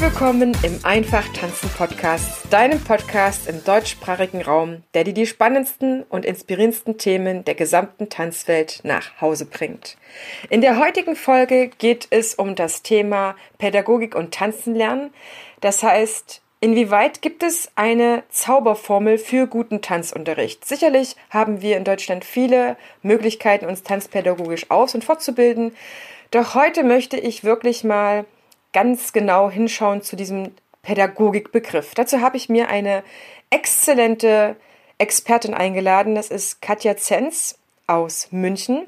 Willkommen im Einfach Tanzen Podcast, deinem Podcast im deutschsprachigen Raum, der dir die spannendsten und inspirierendsten Themen der gesamten Tanzwelt nach Hause bringt. In der heutigen Folge geht es um das Thema Pädagogik und Tanzen lernen. Das heißt, Inwieweit gibt es eine Zauberformel für guten Tanzunterricht? Sicherlich haben wir in Deutschland viele Möglichkeiten, uns tanzpädagogisch aus- und fortzubilden. Doch heute möchte ich wirklich mal ganz genau hinschauen zu diesem Pädagogikbegriff. Dazu habe ich mir eine exzellente Expertin eingeladen. Das ist Katja Zenz aus München.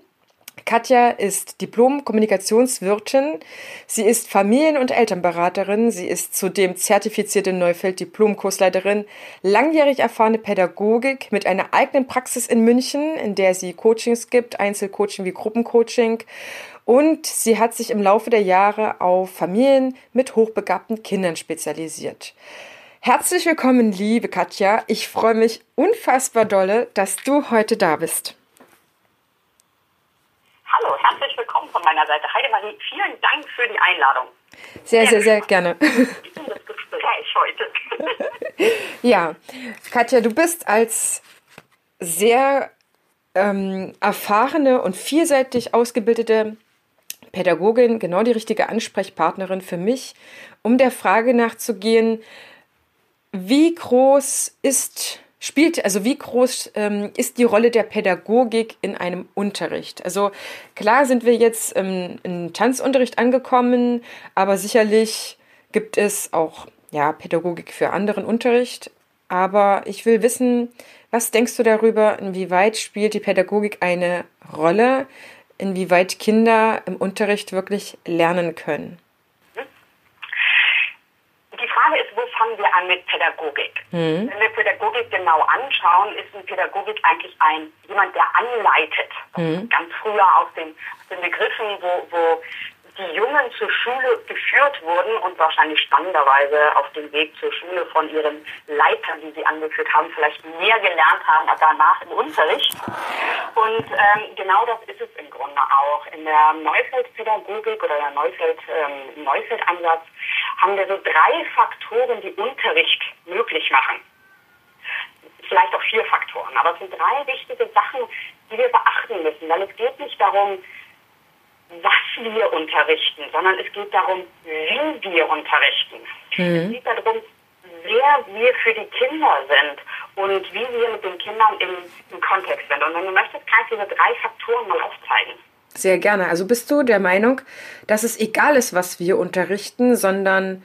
Katja ist Diplom-Kommunikationswirtin. Sie ist Familien- und Elternberaterin. Sie ist zudem zertifizierte Neufeld-Diplom-Kursleiterin, langjährig erfahrene Pädagogik mit einer eigenen Praxis in München, in der sie Coachings gibt, Einzelcoaching wie Gruppencoaching und sie hat sich im Laufe der Jahre auf Familien mit hochbegabten Kindern spezialisiert. Herzlich willkommen, liebe Katja. Ich freue mich unfassbar dolle, dass du heute da bist. Hallo, herzlich willkommen von meiner Seite. Heidemarie, vielen Dank für die Einladung. Sehr, sehr, sehr gerne. Das Gespräch heute. ja, Katja, du bist als sehr ähm, erfahrene und vielseitig ausgebildete Pädagogin genau die richtige Ansprechpartnerin für mich, um der Frage nachzugehen, wie groß ist spielt, also wie groß ähm, ist die Rolle der Pädagogik in einem Unterricht? Also klar sind wir jetzt ähm, im Tanzunterricht angekommen, aber sicherlich gibt es auch ja, Pädagogik für anderen Unterricht. Aber ich will wissen, was denkst du darüber, inwieweit spielt die Pädagogik eine Rolle inwieweit Kinder im Unterricht wirklich lernen können? Die Frage ist, wo fangen wir an mit Pädagogik? Mhm. Wenn wir Pädagogik genau anschauen, ist eine Pädagogik eigentlich ein jemand, der anleitet. Mhm. Ganz früher aus den, aus den Begriffen, wo, wo die Jungen zur Schule geführt wurden und wahrscheinlich spannenderweise auf dem Weg zur Schule von ihren Leitern, die sie angeführt haben, vielleicht mehr gelernt haben als danach im Unterricht. Und ähm, genau das ist es im Grunde auch. In der Neufeldpädagogik oder der Neufeld, ähm, Neufeldansatz haben wir so drei Faktoren, die Unterricht möglich machen. Vielleicht auch vier Faktoren, aber es sind drei wichtige Sachen, die wir beachten müssen, weil es geht nicht darum, was wir unterrichten, sondern es geht darum, wie wir unterrichten. Mhm. Es geht darum, wer wir für die Kinder sind und wie wir mit den Kindern im, im Kontext sind. Und wenn du möchtest, kann ich diese drei Faktoren mal aufzeigen. Sehr gerne. Also bist du der Meinung, dass es egal ist, was wir unterrichten, sondern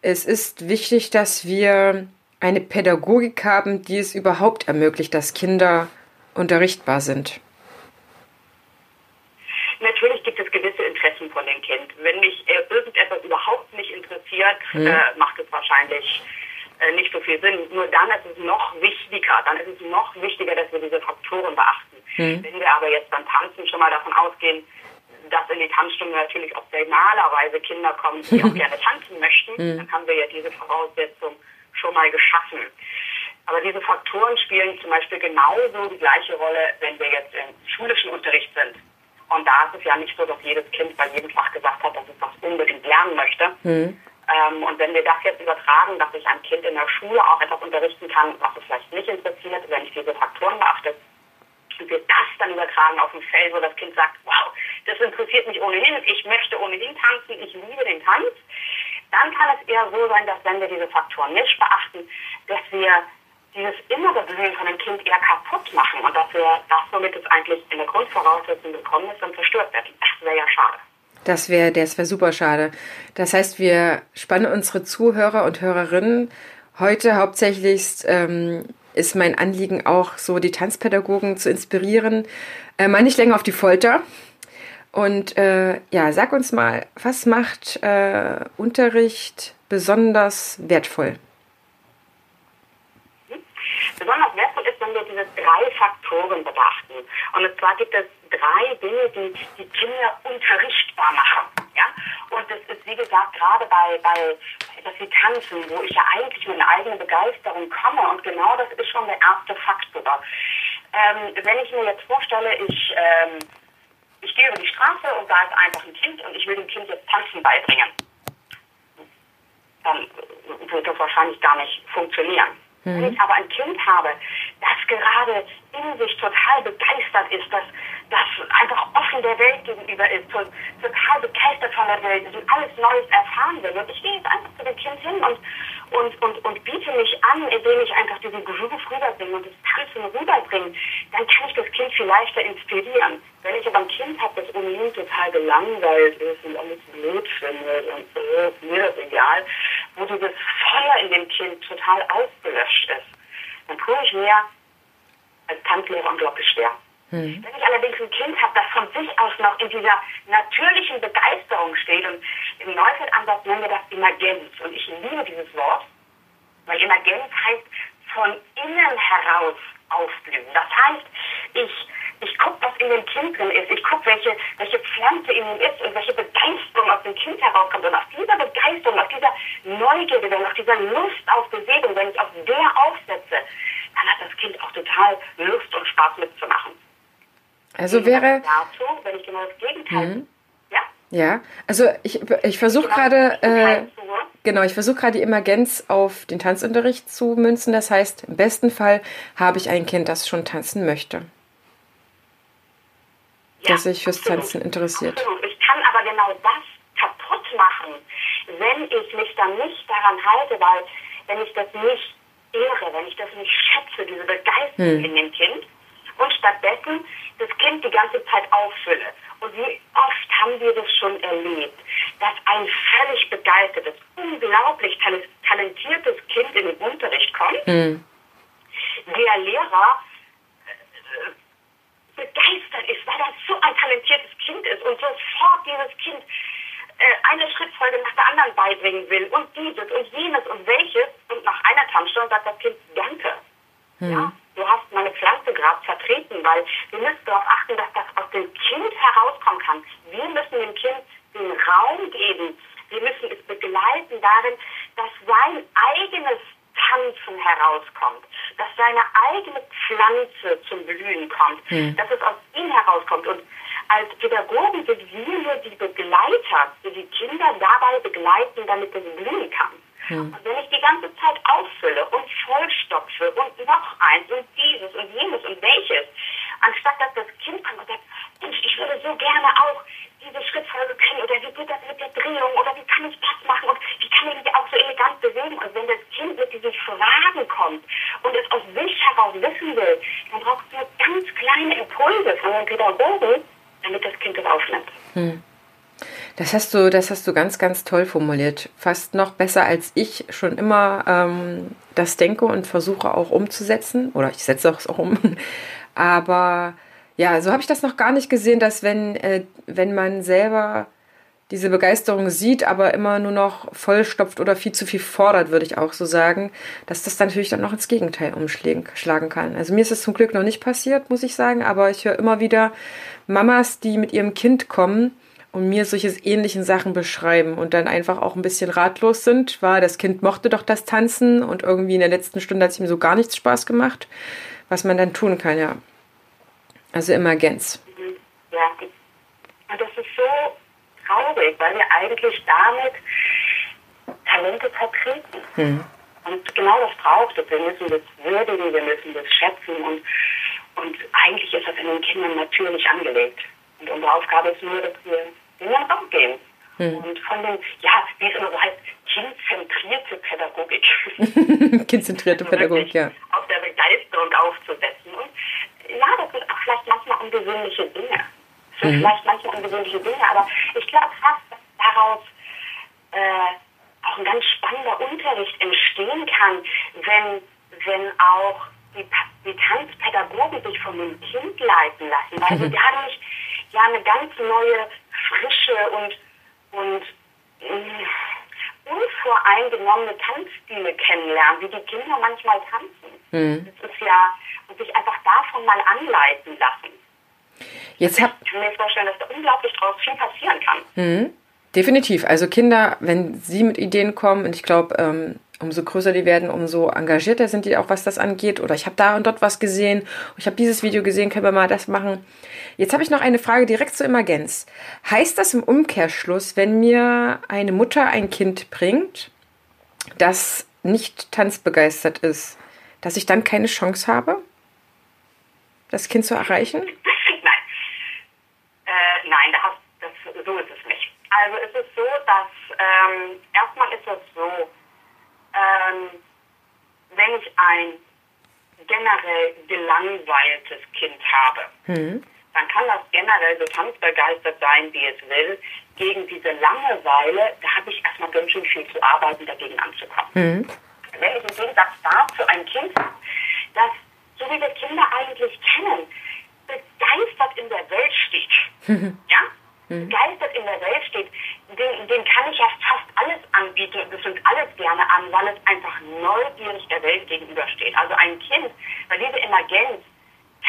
es ist wichtig, dass wir eine Pädagogik haben, die es überhaupt ermöglicht, dass Kinder unterrichtbar sind? Natürlich gibt es gewisse Interessen von dem Kind. Wenn mich äh, irgendetwas überhaupt nicht interessiert, mhm. äh, macht es wahrscheinlich äh, nicht so viel Sinn. Nur dann ist es noch wichtiger, dann ist es noch wichtiger, dass wir diese Faktoren beachten. Mhm. Wenn wir aber jetzt beim Tanzen schon mal davon ausgehen, dass in die Tanzstunde natürlich auch normalerweise Kinder kommen, die auch gerne tanzen möchten, mhm. dann haben wir ja diese Voraussetzung schon mal geschaffen. Aber diese Faktoren spielen zum Beispiel genauso die gleiche Rolle, wenn wir jetzt im schulischen Unterricht sind. Und da ist es ja nicht so, dass jedes Kind bei jedem Fach gesagt hat, dass es das unbedingt lernen möchte. Mhm. Ähm, und wenn wir das jetzt übertragen, dass ich ein Kind in der Schule auch etwas unterrichten kann, was es vielleicht nicht interessiert, wenn ich diese Faktoren beachte, und wir das dann übertragen auf ein Feld, wo das Kind sagt, wow, das interessiert mich ohnehin, ich möchte ohnehin tanzen, ich liebe den Tanz, dann kann es eher so sein, dass wenn wir diese Faktoren nicht beachten, dass wir dieses innere Bemühen von dem Kind eher kaputt machen und dass wir das, womit es eigentlich in der Grundvoraussetzung gekommen ist, dann zerstört wird. Das wäre ja schade. Das wäre das wär super schade. Das heißt, wir spannen unsere Zuhörer und Hörerinnen heute hauptsächlich ähm, ist mein Anliegen auch so, die Tanzpädagogen zu inspirieren, äh, mal nicht länger auf die Folter. Und äh, ja, sag uns mal, was macht äh, Unterricht besonders wertvoll? Besonders wertvoll ist, wenn wir diese drei Faktoren betrachten. Und zwar gibt es drei Dinge, die die Kinder unterrichtbar machen. Ja? Und das ist, wie gesagt, gerade bei, bei dass sie tanzen, wo ich ja eigentlich mit einer eigenen Begeisterung komme. Und genau das ist schon der erste Faktor. Ähm, wenn ich mir jetzt vorstelle, ich, ähm, ich gehe über die Straße und da ist einfach ein Kind und ich will dem Kind jetzt Tanzen beibringen, dann wird das wahrscheinlich gar nicht funktionieren. Mhm. Wenn ich aber ein Kind habe, das gerade in sich total begeistert ist, das, das einfach offen der Welt gegenüber ist, total begeistert von der Welt ist und alles Neues erfahren will. Und ich gehe jetzt einfach zu dem Kind hin und, und, und, und biete mich an, indem ich einfach diesen Groove rüberbringe und das Tanzen rüberbringe, dann kann ich das Kind viel leichter inspirieren. Wenn ich aber ein Kind habe, das ohnehin total gelangweilt ist und alles blöd findet und äh, mir das egal, wo dieses Feuer in dem Kind total ausgelöscht ist, dann tue ich mir als Tanzlehrer unglaublich schwer. Hm. Wenn ich allerdings ein Kind habe, das von sich aus noch in dieser natürlichen Begeisterung steht, und im Neufeld-Ansatz nennen wir das Emergenz, und ich liebe dieses Wort, weil Emergenz heißt von innen heraus aufblühen. Das heißt, ich, ich gucke, was in dem Kind drin ist. Ich gucke, welche, welche Pflanze in ihm ist und welche Begeisterung aus dem Kind herauskommt. Und aus dieser Begeisterung, aus dieser Neugierde, aus dieser Lust auf Bewegung, wenn ich auf der aufsetze, dann hat das Kind auch total Lust und Spaß mitzumachen. Also wäre. Dazu, wenn ich genau das Gegenteil. Mhm. Ja. Ja, also ich, ich versuche genau gerade, äh, genau, ich versuche gerade die Emergenz auf den Tanzunterricht zu münzen. Das heißt, im besten Fall habe ich ein Kind, das schon tanzen möchte. Ja, das sich fürs absolut. Tanzen interessiert. Absolut. Ich kann aber genau das kaputt machen, wenn ich mich dann nicht daran halte, weil wenn ich das nicht ehre, wenn ich das nicht schätze, diese Begeisterung hm. in dem Kind, und stattdessen das Kind die ganze Zeit auffülle. Und wie oft haben wir das schon erlebt, dass ein völlig begeistertes, unglaublich talentiertes Kind in den Unterricht kommt, mhm. der Lehrer äh, begeistert ist, weil das so ein talentiertes Kind ist und sofort dieses Kind äh, eine Schrittfolge nach der anderen beibringen will und dieses und jenes und welches und nach einer Tanzstunde sagt das Kind Danke. Mhm. Ja? du hast meine Pflanze gerade vertreten, weil wir müssen darauf achten, dass das aus dem Kind herauskommen kann. Wir müssen dem Kind den Raum geben. Wir müssen es begleiten darin, dass sein eigenes Tanzen herauskommt, dass seine eigene Pflanze zum Blühen kommt, mhm. dass es aus ihm herauskommt. Und als Pädagogen sind wir nur die Begleiter, die die Kinder dabei begleiten, damit es blühen kann. Hm. Und wenn ich die ganze Zeit auffülle und vollstopfe und noch eins und dieses und jenes und welches, anstatt dass das Kind kommt und sagt, Mensch, ich würde so gerne auch diese Schrittfolge können oder wie geht das mit der Drehung oder wie kann ich das machen und wie kann ich mich auch so elegant bewegen. Und wenn das Kind mit diesen Fragen kommt und es aus sich heraus wissen will, dann braucht es nur ganz kleine Impulse von den Pädagogen, damit das Kind das aufnimmt. Hm. Das hast du, das hast du ganz, ganz toll formuliert. Fast noch besser als ich schon immer ähm, das denke und versuche auch umzusetzen. Oder ich setze es auch um. Aber ja, so habe ich das noch gar nicht gesehen, dass wenn, äh, wenn man selber diese Begeisterung sieht, aber immer nur noch vollstopft oder viel zu viel fordert, würde ich auch so sagen, dass das dann natürlich dann noch ins Gegenteil umschlagen kann. Also mir ist es zum Glück noch nicht passiert, muss ich sagen, aber ich höre immer wieder Mamas, die mit ihrem Kind kommen und mir solche ähnlichen Sachen beschreiben und dann einfach auch ein bisschen ratlos sind, war, das Kind mochte doch das Tanzen und irgendwie in der letzten Stunde hat es ihm so gar nichts Spaß gemacht, was man dann tun kann, ja. Also Emergenz. Mhm. Ja, und das ist so traurig, weil wir eigentlich damit Talente vertreten. Mhm. Und genau das braucht es. Wir müssen das würdigen, wir müssen das schätzen und, und eigentlich ist das in den Kindern natürlich angelegt. Und unsere Aufgabe ist nur, dass wir in den Raum gehen. Hm. Und von dem, ja, wie es immer so heißt, kindzentrierte Pädagogik. kindzentrierte also Pädagogik, ja. Auf der Begeisterung aufzusetzen. Und ja, das sind auch vielleicht manchmal ungewöhnliche Dinge. Das sind mhm. vielleicht manchmal ungewöhnliche Dinge, aber ich glaube fast, dass daraus äh, auch ein ganz spannender Unterricht entstehen kann, wenn, wenn auch die, die Tanzpädagogen sich von dem Kind leiten lassen, weil mhm. sie dadurch ja eine ganz neue Frische und, und mh, mm, unvoreingenommene Tanzstile kennenlernen, wie die Kinder manchmal tanzen. Mhm. Das ist ja, und sich einfach davon mal anleiten lassen. Jetzt hab, ich kann mir vorstellen, dass da unglaublich draus viel passieren kann. Mhm. Definitiv. Also Kinder, wenn sie mit Ideen kommen, und ich glaube, ähm, umso größer die werden, umso engagierter sind die auch, was das angeht. Oder ich habe da und dort was gesehen, ich habe dieses Video gesehen, können wir mal das machen. Jetzt habe ich noch eine Frage direkt zur Emergenz. Heißt das im Umkehrschluss, wenn mir eine Mutter ein Kind bringt, das nicht tanzbegeistert ist, dass ich dann keine Chance habe, das Kind zu erreichen? nein. Äh, nein, das, das, so ist es nicht. Also es ist so, dass ähm, erstmal ist es so, ähm, wenn ich ein generell gelangweiltes Kind habe, mhm. dann kann das generell so tanzbegeistert sein, wie es will. Gegen diese Langeweile, da habe ich erstmal ganz schön viel zu arbeiten, dagegen anzukommen. Mhm. Wenn ich im Gegensatz dazu ein Kind habe, das, so wie wir Kinder eigentlich kennen, begeistert in der Welt steht, mhm. ja, mhm. begeistert in der Welt steht, den, den kann ich ja fast alles anbieten und das nimmt alles gerne an, weil es einfach neugierig der Welt gegenübersteht. Also ein Kind, weil diese Emergenz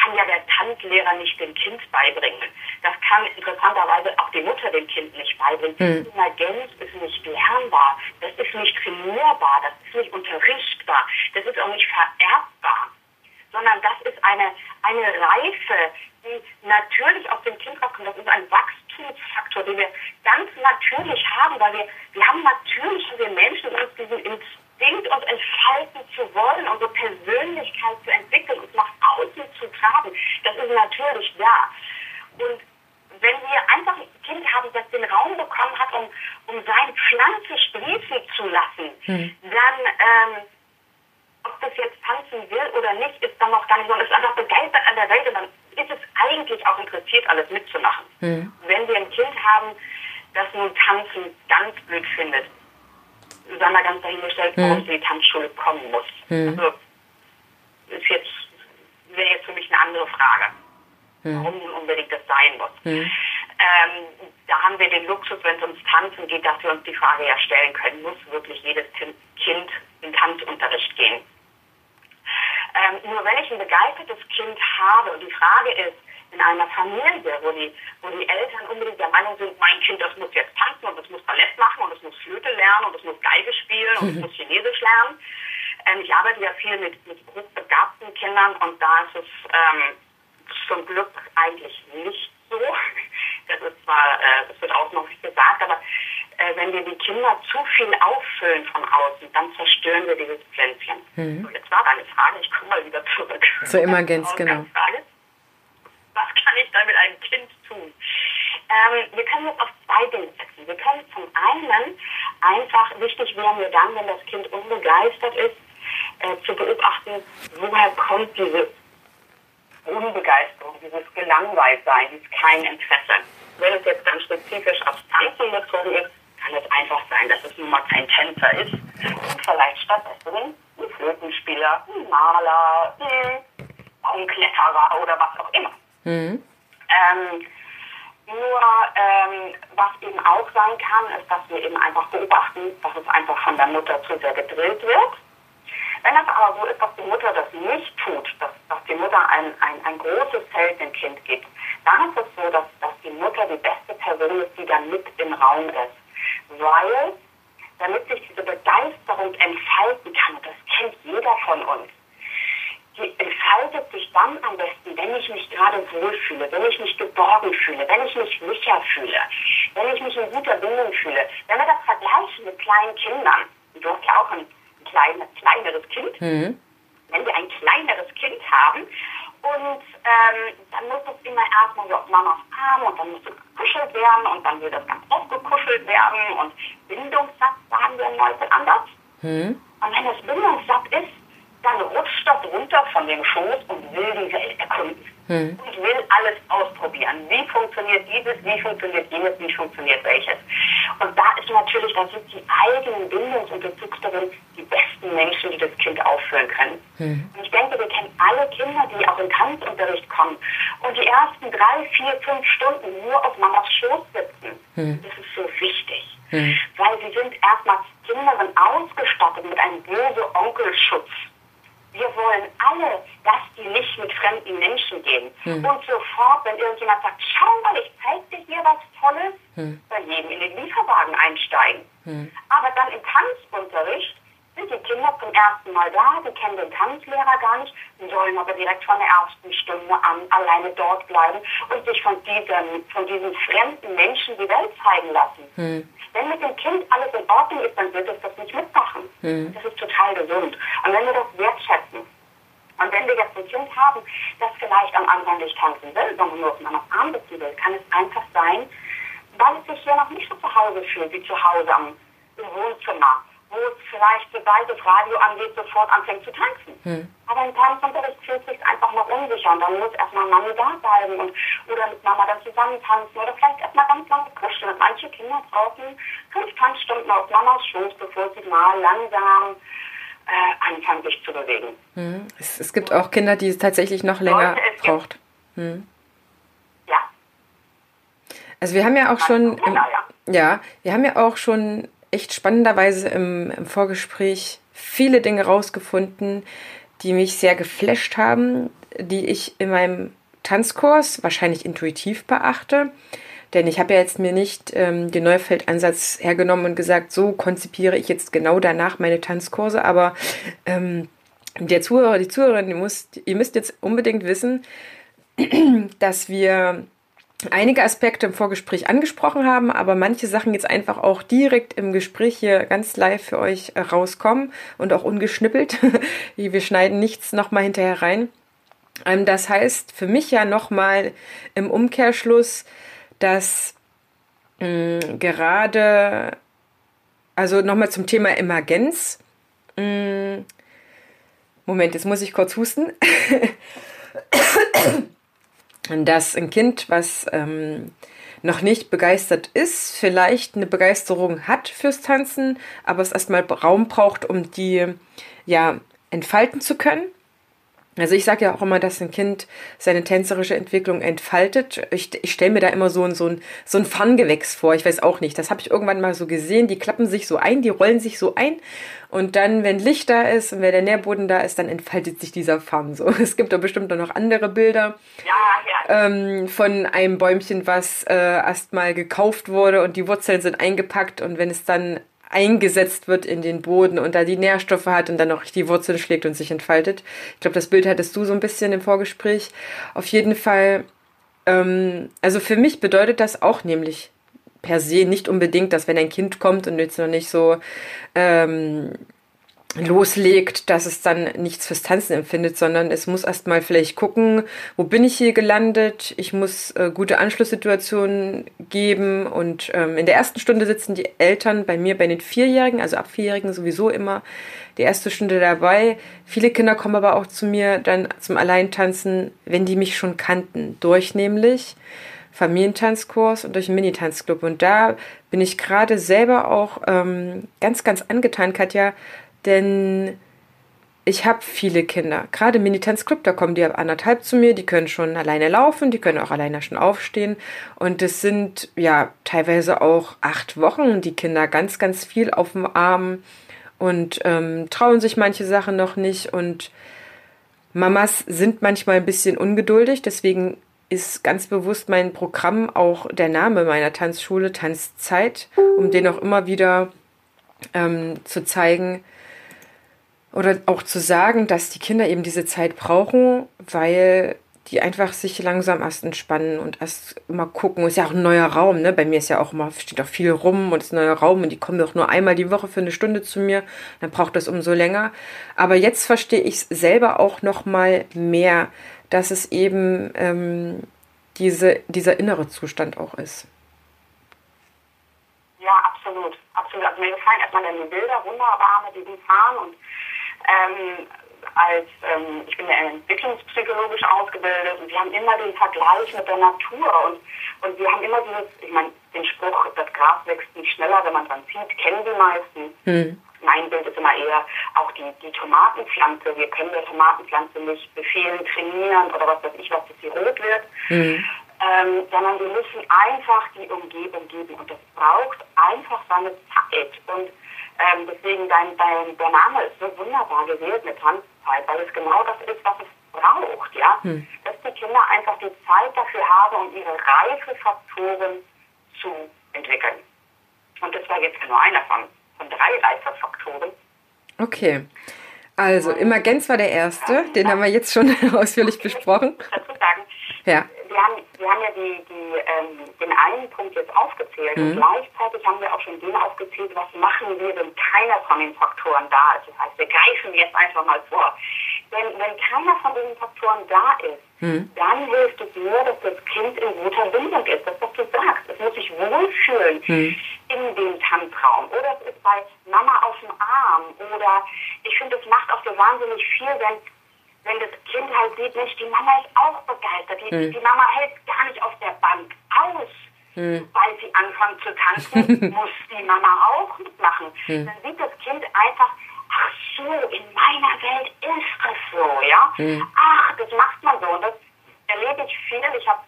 kann ja der Tanzlehrer nicht dem Kind beibringen. Das kann interessanterweise auch die Mutter dem Kind nicht beibringen. Mhm. Emergenz ist nicht lernbar, das ist nicht trainierbar, das ist nicht unterrichtbar, das ist auch nicht vererbbar sondern das ist eine, eine Reife, die natürlich aus dem Kind rauskommt. Das ist ein Wachstumsfaktor, den wir ganz natürlich haben, weil wir, wir haben natürlich, wir Menschen uns diesen Instinkt, uns entfalten zu wollen, unsere Persönlichkeit zu entwickeln, uns nach außen zu tragen. Das ist natürlich da. Und wenn wir einfach ein Kind haben, das den Raum bekommen hat, um, um seine Pflanze sprießen zu lassen, hm. dann ähm, ob das jetzt tanzen will oder nicht, ist dann noch gar nicht so. Man ist einfach begeistert an der Welt und dann es eigentlich auch interessiert, alles mitzumachen. Mhm. Wenn wir ein Kind haben, das nun Tanzen ganz blöd findet, sei mal ganz dahingestellt, mhm. warum sie in die Tanzschule kommen muss. Mhm. Also, ist jetzt, wäre jetzt für mich eine andere Frage. Mhm. Warum nun unbedingt das sein muss. Mhm. Ähm, da haben wir den Luxus, wenn es ums Tanzen geht, dass wir uns die Frage ja stellen können, muss wirklich jedes Kind in Tanzunterricht gehen? Ähm, nur wenn ich ein begeistertes Kind habe und die Frage ist, in einer Familie, wo die, wo die Eltern unbedingt der Meinung sind, mein Kind, das muss jetzt tanzen und das muss Ballett machen und das muss Flöte lernen und das muss Geige spielen und das muss Chinesisch lernen. Ähm, ich arbeite ja viel mit, mit hochbegabten Kindern und da ist es ähm, zum Glück eigentlich nicht so. Das ist zwar, äh, das wird auch noch nicht gesagt, aber äh, wenn wir die Kinder zu viel auffüllen von außen, dann zerstören wir dieses Pflänzchen. Mhm. So, jetzt war deine Frage, ich komme mal wieder zurück. Zur Emergenz, genau. Frage. Was kann ich da mit einem Kind tun? Ähm, wir können jetzt auf zwei Dinge setzen. Wir können zum einen einfach, wichtig wäre mir dann, wenn das Kind unbegeistert ist, äh, zu beobachten, woher kommt diese Unbegeisterung, dieses Gelangweiltsein, dieses kein Interesse. Wenn es jetzt dann spezifisch aufs Tanzen bezogen ist, kann es einfach sein, dass es nun mal kein Tänzer ist und vielleicht stattdessen ein Flötenspieler, ein Maler, ein Baumkletterer oder was auch immer. Mhm. Ähm, nur ähm, was eben auch sein kann, ist, dass wir eben einfach beobachten, dass es einfach von der Mutter zu sehr gedrillt wird. Wenn es aber so ist, dass die Mutter das nicht tut, dass, dass die Mutter ein, ein, ein großes Feld dem Kind gibt, dann ist es so, dass, dass die Mutter die beste Person ist, die dann mit im Raum ist weil damit sich diese Begeisterung entfalten kann, das kennt jeder von uns, entfaltet sich dann am besten, wenn ich mich gerade wohlfühle, wenn ich mich geborgen fühle, wenn ich mich sicher fühle, wenn ich mich in guter Bindung fühle. Wenn wir das vergleichen mit kleinen Kindern, du hast ja auch ein klein, kleineres Kind, mhm. wenn wir ein kleineres Kind haben und ähm, dann muss es immer erstmal so auf Mamas Arm und dann muss es gekuschelt werden und dann wird das ganz aufgekuschelt werden und Bindungssatt sagen wir in Neuseeland anders. Hm. Und wenn es Bindungssatt ist, dann rutscht das runter von dem Schoß und will die Welt erkunden. Hm. Und will alles ausprobieren. Wie funktioniert dieses, wie funktioniert jenes, wie funktioniert welches. Und da ist natürlich, da sind die eigenen Bindungs- und Bezugsstellen die besten Menschen, die das Kind aufführen können. Hm. Und ich denke, wir kennen alle Kinder, die auch in Tanzunterricht kommen und die ersten drei, vier, fünf Stunden nur auf Mamas Schoß sitzen. Hm. Das ist so wichtig. Mhm. Weil sie sind erstmal Kinder sind ausgestattet mit einem böse Onkelschutz. Wir wollen alle, dass die nicht mit fremden Menschen gehen. Mhm. Und sofort, wenn irgendjemand sagt, schau mal, ich zeig dir hier was Tolles, mhm. bei jedem in den Lieferwagen einsteigen. Mhm. Aber dann im Tanzunterricht sind die Kinder zum ersten Mal da, die kennen den Tanzlehrer gar nicht, sollen aber direkt von der ersten Stunde an alleine dort bleiben und sich von diesem, von diesen fremden Menschen die Welt zeigen lassen. Hm. Wenn mit dem Kind alles in Ordnung ist, dann wird es das nicht mitmachen. Hm. Das ist total gesund. Und wenn wir das wertschätzen, und wenn wir jetzt ein Kind haben, das vielleicht am Anfang nicht tanzen will, sondern nur auf Mamas Arm sitzen will, kann es einfach sein, weil es sich hier noch nicht so zu Hause fühlt wie zu Hause am Wohnzimmer wo es vielleicht, sobald das Radio angeht, sofort anfängt zu tanzen. Hm. Aber im Tanzunterricht fühlt sich einfach noch unsicher und dann muss erstmal Mami da bleiben und, oder mit Mama dann zusammen tanzen oder vielleicht erstmal ganz lange kuscheln. Und manche Kinder brauchen fünf Tanzstunden auf Mamas Schoß, bevor sie mal langsam äh, anfangen, sich zu bewegen. Hm. Es, es, gibt auch Kinder, die es tatsächlich noch länger Leute, braucht. Hm. Ja. Also wir haben ja auch schon, im, ja. ja, wir haben ja auch schon echt spannenderweise im, im Vorgespräch viele Dinge rausgefunden, die mich sehr geflasht haben, die ich in meinem Tanzkurs wahrscheinlich intuitiv beachte. Denn ich habe ja jetzt mir nicht ähm, den Neufeldansatz hergenommen und gesagt, so konzipiere ich jetzt genau danach meine Tanzkurse. Aber ähm, der Zuhörer, die Zuhörerin, ihr müsst, ihr müsst jetzt unbedingt wissen, dass wir einige Aspekte im Vorgespräch angesprochen haben, aber manche Sachen jetzt einfach auch direkt im Gespräch hier ganz live für euch äh, rauskommen und auch ungeschnippelt. Wir schneiden nichts nochmal hinterher rein. Ähm, das heißt für mich ja nochmal im Umkehrschluss, dass mh, gerade, also nochmal zum Thema Emergenz. Mh, Moment, jetzt muss ich kurz husten. dass ein Kind, was ähm, noch nicht begeistert ist, vielleicht eine Begeisterung hat fürs Tanzen, aber es erstmal Raum braucht, um die ja entfalten zu können. Also ich sage ja auch immer, dass ein Kind seine tänzerische Entwicklung entfaltet. Ich, ich stelle mir da immer so ein, so ein, so ein Fangewächs vor. Ich weiß auch nicht. Das habe ich irgendwann mal so gesehen. Die klappen sich so ein, die rollen sich so ein. Und dann, wenn Licht da ist und wenn der Nährboden da ist, dann entfaltet sich dieser Fang so. Es gibt doch bestimmt noch andere Bilder ja, ja. Ähm, von einem Bäumchen, was äh, erstmal gekauft wurde und die Wurzeln sind eingepackt und wenn es dann eingesetzt wird in den Boden und da die Nährstoffe hat und dann noch die Wurzeln schlägt und sich entfaltet. Ich glaube, das Bild hattest du so ein bisschen im Vorgespräch. Auf jeden Fall, ähm, also für mich bedeutet das auch nämlich per se nicht unbedingt, dass wenn ein Kind kommt und jetzt noch nicht so ähm, loslegt, dass es dann nichts fürs Tanzen empfindet, sondern es muss erstmal vielleicht gucken, wo bin ich hier gelandet? Ich muss äh, gute Anschlusssituationen geben und ähm, in der ersten Stunde sitzen die Eltern bei mir bei den Vierjährigen, also ab Vierjährigen sowieso immer die erste Stunde dabei. Viele Kinder kommen aber auch zu mir dann zum Alleintanzen, wenn die mich schon kannten, durch nämlich Familientanzkurs und durch einen Mini-Tanzclub. Und da bin ich gerade selber auch ähm, ganz, ganz angetan, Katja, denn ich habe viele Kinder. Gerade Mini-Tanzclub, da kommen die ab anderthalb zu mir, die können schon alleine laufen, die können auch alleine schon aufstehen. Und es sind ja teilweise auch acht Wochen, die Kinder ganz, ganz viel auf dem Arm und ähm, trauen sich manche Sachen noch nicht. Und Mamas sind manchmal ein bisschen ungeduldig, deswegen ist ganz bewusst mein Programm auch der Name meiner Tanzschule, Tanzzeit, um den auch immer wieder ähm, zu zeigen, oder auch zu sagen, dass die Kinder eben diese Zeit brauchen, weil die einfach sich langsam erst entspannen und erst mal gucken. Ist ja auch ein neuer Raum, ne? Bei mir ist ja auch immer, steht auch viel rum und ist ein neuer Raum und die kommen doch nur einmal die Woche für eine Stunde zu mir. Dann braucht das umso länger. Aber jetzt verstehe ich es selber auch noch mal mehr, dass es eben ähm, diese, dieser innere Zustand auch ist. Ja, absolut. Absolut. Also mir gefallen erstmal deine Bilder wunderbar mit diesem Fahren und ähm, als ähm, ich bin ja entwicklungspsychologisch ausgebildet und wir haben immer den Vergleich mit der Natur und, und wir haben immer dieses, ich meine, den Spruch, das Gras wächst nicht schneller, wenn man dran zieht, kennen die meisten. Mhm. Mein Bild ist immer eher auch die, die Tomatenpflanze. Wir können der Tomatenpflanze nicht befehlen, trainieren oder was weiß ich, was, dass sie rot wird. Mhm. ähm, sondern wir müssen einfach die Umgebung geben und das braucht einfach seine Zeit. Und ähm, deswegen dein, dein, der Name ist so wunderbar gewählt mit Tanzzeit, weil es genau das ist, was es braucht, ja. Hm. Dass die Kinder einfach die Zeit dafür haben, um ihre Reifefaktoren zu entwickeln. Und das war jetzt nur einer von, von drei Reifefaktoren. Okay. Also, Emergenz war der erste, den haben wir jetzt schon ausführlich besprochen. Dazu sagen, ja. Wir, haben, wir haben ja die, die, ähm, den einen Punkt jetzt aufgezählt mhm. und gleichzeitig haben wir auch schon den aufgezählt, was machen wir, wenn keiner von den Faktoren da ist. Das heißt, wir greifen jetzt einfach mal vor. Denn wenn keiner von diesen Faktoren da ist, mhm. dann hilft es nur, dass das Kind in guter Bindung ist. Das, was du sagst. Es muss sich wohlfühlen mhm. in dem Tanzraum. Oder es ist bei Mama auf dem Arm. Oder ich finde, es macht auch so wahnsinnig viel, wenn, wenn das Kind halt sieht, Mensch, die Mama ist auch begeistert. Die, mhm. die Mama hält gar nicht auf der Bank aus. Mhm. Weil sie anfangen zu tanzen, muss die Mama auch mitmachen. Mhm. Dann sieht das Kind einfach, ach so, in meiner Welt ist das so, ja. Mhm. Ach, das macht man so. Und das erlebe ich viel. Ich habe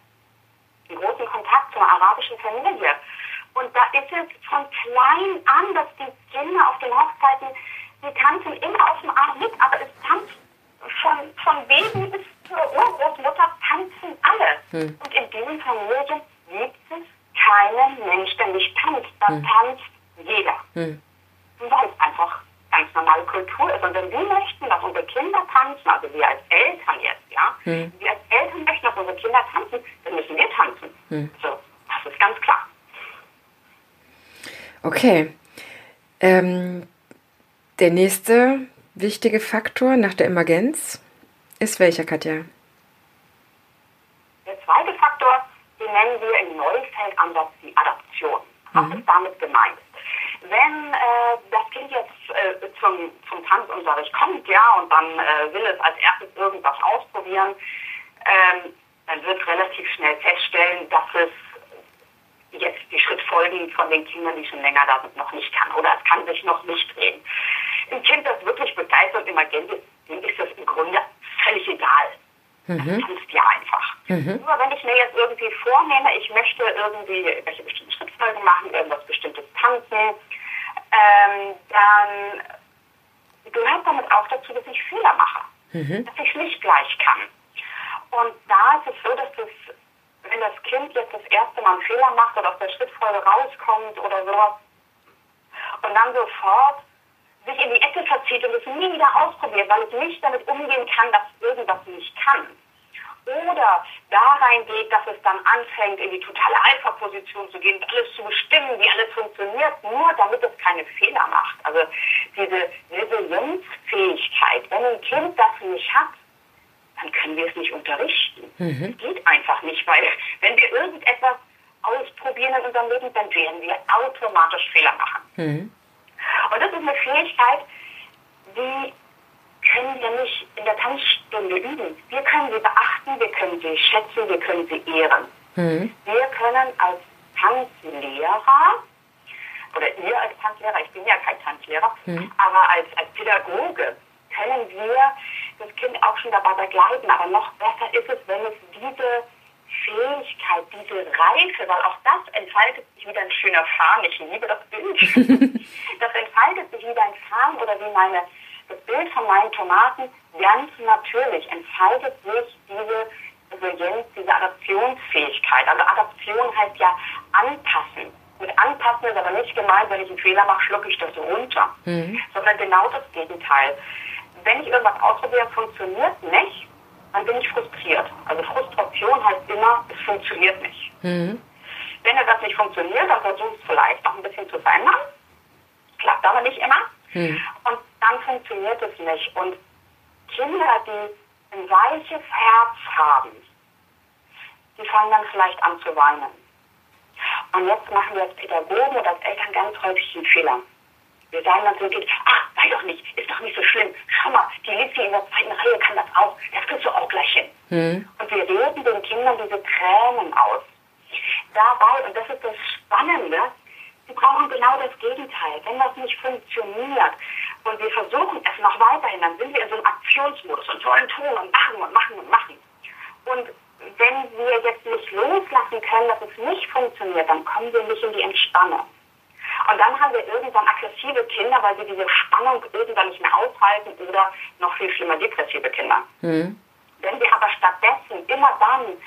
einen großen Kontakt zu einer arabischen Familie. Und da ist es von klein an, dass die Kinder auf den Hochzeiten, die tanzen immer auf dem Arm mit, aber es tanzt von, von Baby bis zur Urgroßmutter tanzen alle. Hm. Und in diesen Familien gibt es keinen Mensch, der nicht tanzt. Da hm. tanzt jeder. Hm. Weil es einfach ganz normale Kultur ist. Und wenn wir möchten, dass unsere Kinder tanzen, also wir als Eltern jetzt, ja, hm. wir als Eltern möchten, dass unsere Kinder tanzen, dann müssen wir tanzen. Hm. So, das ist ganz klar. Okay. Ähm, der nächste wichtige Faktor nach der Emergenz ist welcher, Katja? Der zweite Faktor, den nennen wir im Neufeldansatz die Adaption. Was mhm. ist damit gemeint? wenn äh, das Kind jetzt äh, zum, zum Tanzunterricht kommt, ja, und dann äh, will es als erstes irgendwas ausprobieren, ähm, dann wird relativ schnell feststellen, dass es jetzt die Schrittfolgen von den Kindern, die schon länger da sind, noch nicht kann. Oder es kann sich noch nicht drehen. Ein Kind, das wirklich begeistert und emergent ist, dem ist das im Grunde völlig egal. Mhm. Das tanzt ja einfach. Mhm. Nur wenn ich mir jetzt irgendwie vornehme, ich möchte irgendwie welche bestimmten Schrittfolgen machen, irgendwas bestimmtes tanzen, ähm, dann gehört damit auch dazu, dass ich Fehler mache, mhm. dass ich es nicht gleich kann. Und da ist es so, dass das, wenn das Kind jetzt das erste Mal einen Fehler macht oder aus der Schrittfolge rauskommt oder sowas und dann sofort sich in die Ecke verzieht und es nie wieder ausprobiert, weil es nicht damit umgehen kann, dass irgendwas nicht kann, oder da reingeht, dass es dann anfängt, in die totale Alpha-Position zu gehen, alles zu bestimmen, wie alles funktioniert, nur damit es keine Fehler macht. Also diese Resilienzfähigkeit, wenn ein Kind das nicht hat, dann können wir es nicht unterrichten. Mhm. Das geht einfach nicht, weil wenn wir irgendetwas ausprobieren in unserem Leben, dann werden wir automatisch Fehler machen. Mhm. Und das ist eine Fähigkeit, die können wir nicht in der Tanzstunde üben. Wir können sie beachten, wir können sie schätzen, wir können sie ehren. Mhm. Wir können als Tanzlehrer, oder ihr als Tanzlehrer, ich bin ja kein Tanzlehrer, mhm. aber als, als Pädagoge können wir das Kind auch schon dabei begleiten. Aber noch besser ist es, wenn es diese Fähigkeit, diese Reife, weil auch das entfaltet sich wieder ein schöner Farn. Ich liebe das Bild. das entfaltet sich wieder ein Farn oder wie meine das Bild von meinen Tomaten ganz natürlich entfaltet sich diese Resilienz, diese Adaptionsfähigkeit. Also Adaption heißt ja anpassen. Mit anpassen ist aber nicht gemeint, wenn ich einen Fehler mache, schlucke ich das runter. Mhm. Sondern genau das Gegenteil. Wenn ich irgendwas ausprobiere, funktioniert nicht, dann bin ich frustriert. Also Frustration heißt immer, es funktioniert nicht. Mhm. Wenn das nicht funktioniert, dann versuche ich es vielleicht noch ein bisschen zu verändern. Klappt aber nicht immer. Mhm. Und dann funktioniert es nicht. Und Kinder, die ein weiches Herz haben, die fangen dann vielleicht an zu weinen. Und jetzt machen wir als Pädagogen oder als Eltern ganz häufig einen Fehler. Wir sagen dann so Kind, ach, sei doch nicht, ist doch nicht so schlimm. Schau mal, die Lizzie in der zweiten Reihe kann das auch. Das kriegst du auch gleich hin. Mhm. Und wir reden den Kindern diese Tränen aus. Dabei, und das ist das Spannende, sie brauchen genau das Gegenteil. Wenn das nicht funktioniert, und wir versuchen es noch weiterhin, dann sind wir in so einem Aktionsmodus und wollen tun und machen und machen und machen. Und wenn wir jetzt nicht loslassen können, dass es nicht funktioniert, dann kommen wir nicht in die Entspannung. Und dann haben wir irgendwann aggressive Kinder, weil sie diese Spannung irgendwann nicht mehr aushalten oder noch viel schlimmer depressive Kinder. Mhm. Wenn wir aber stattdessen immer dann,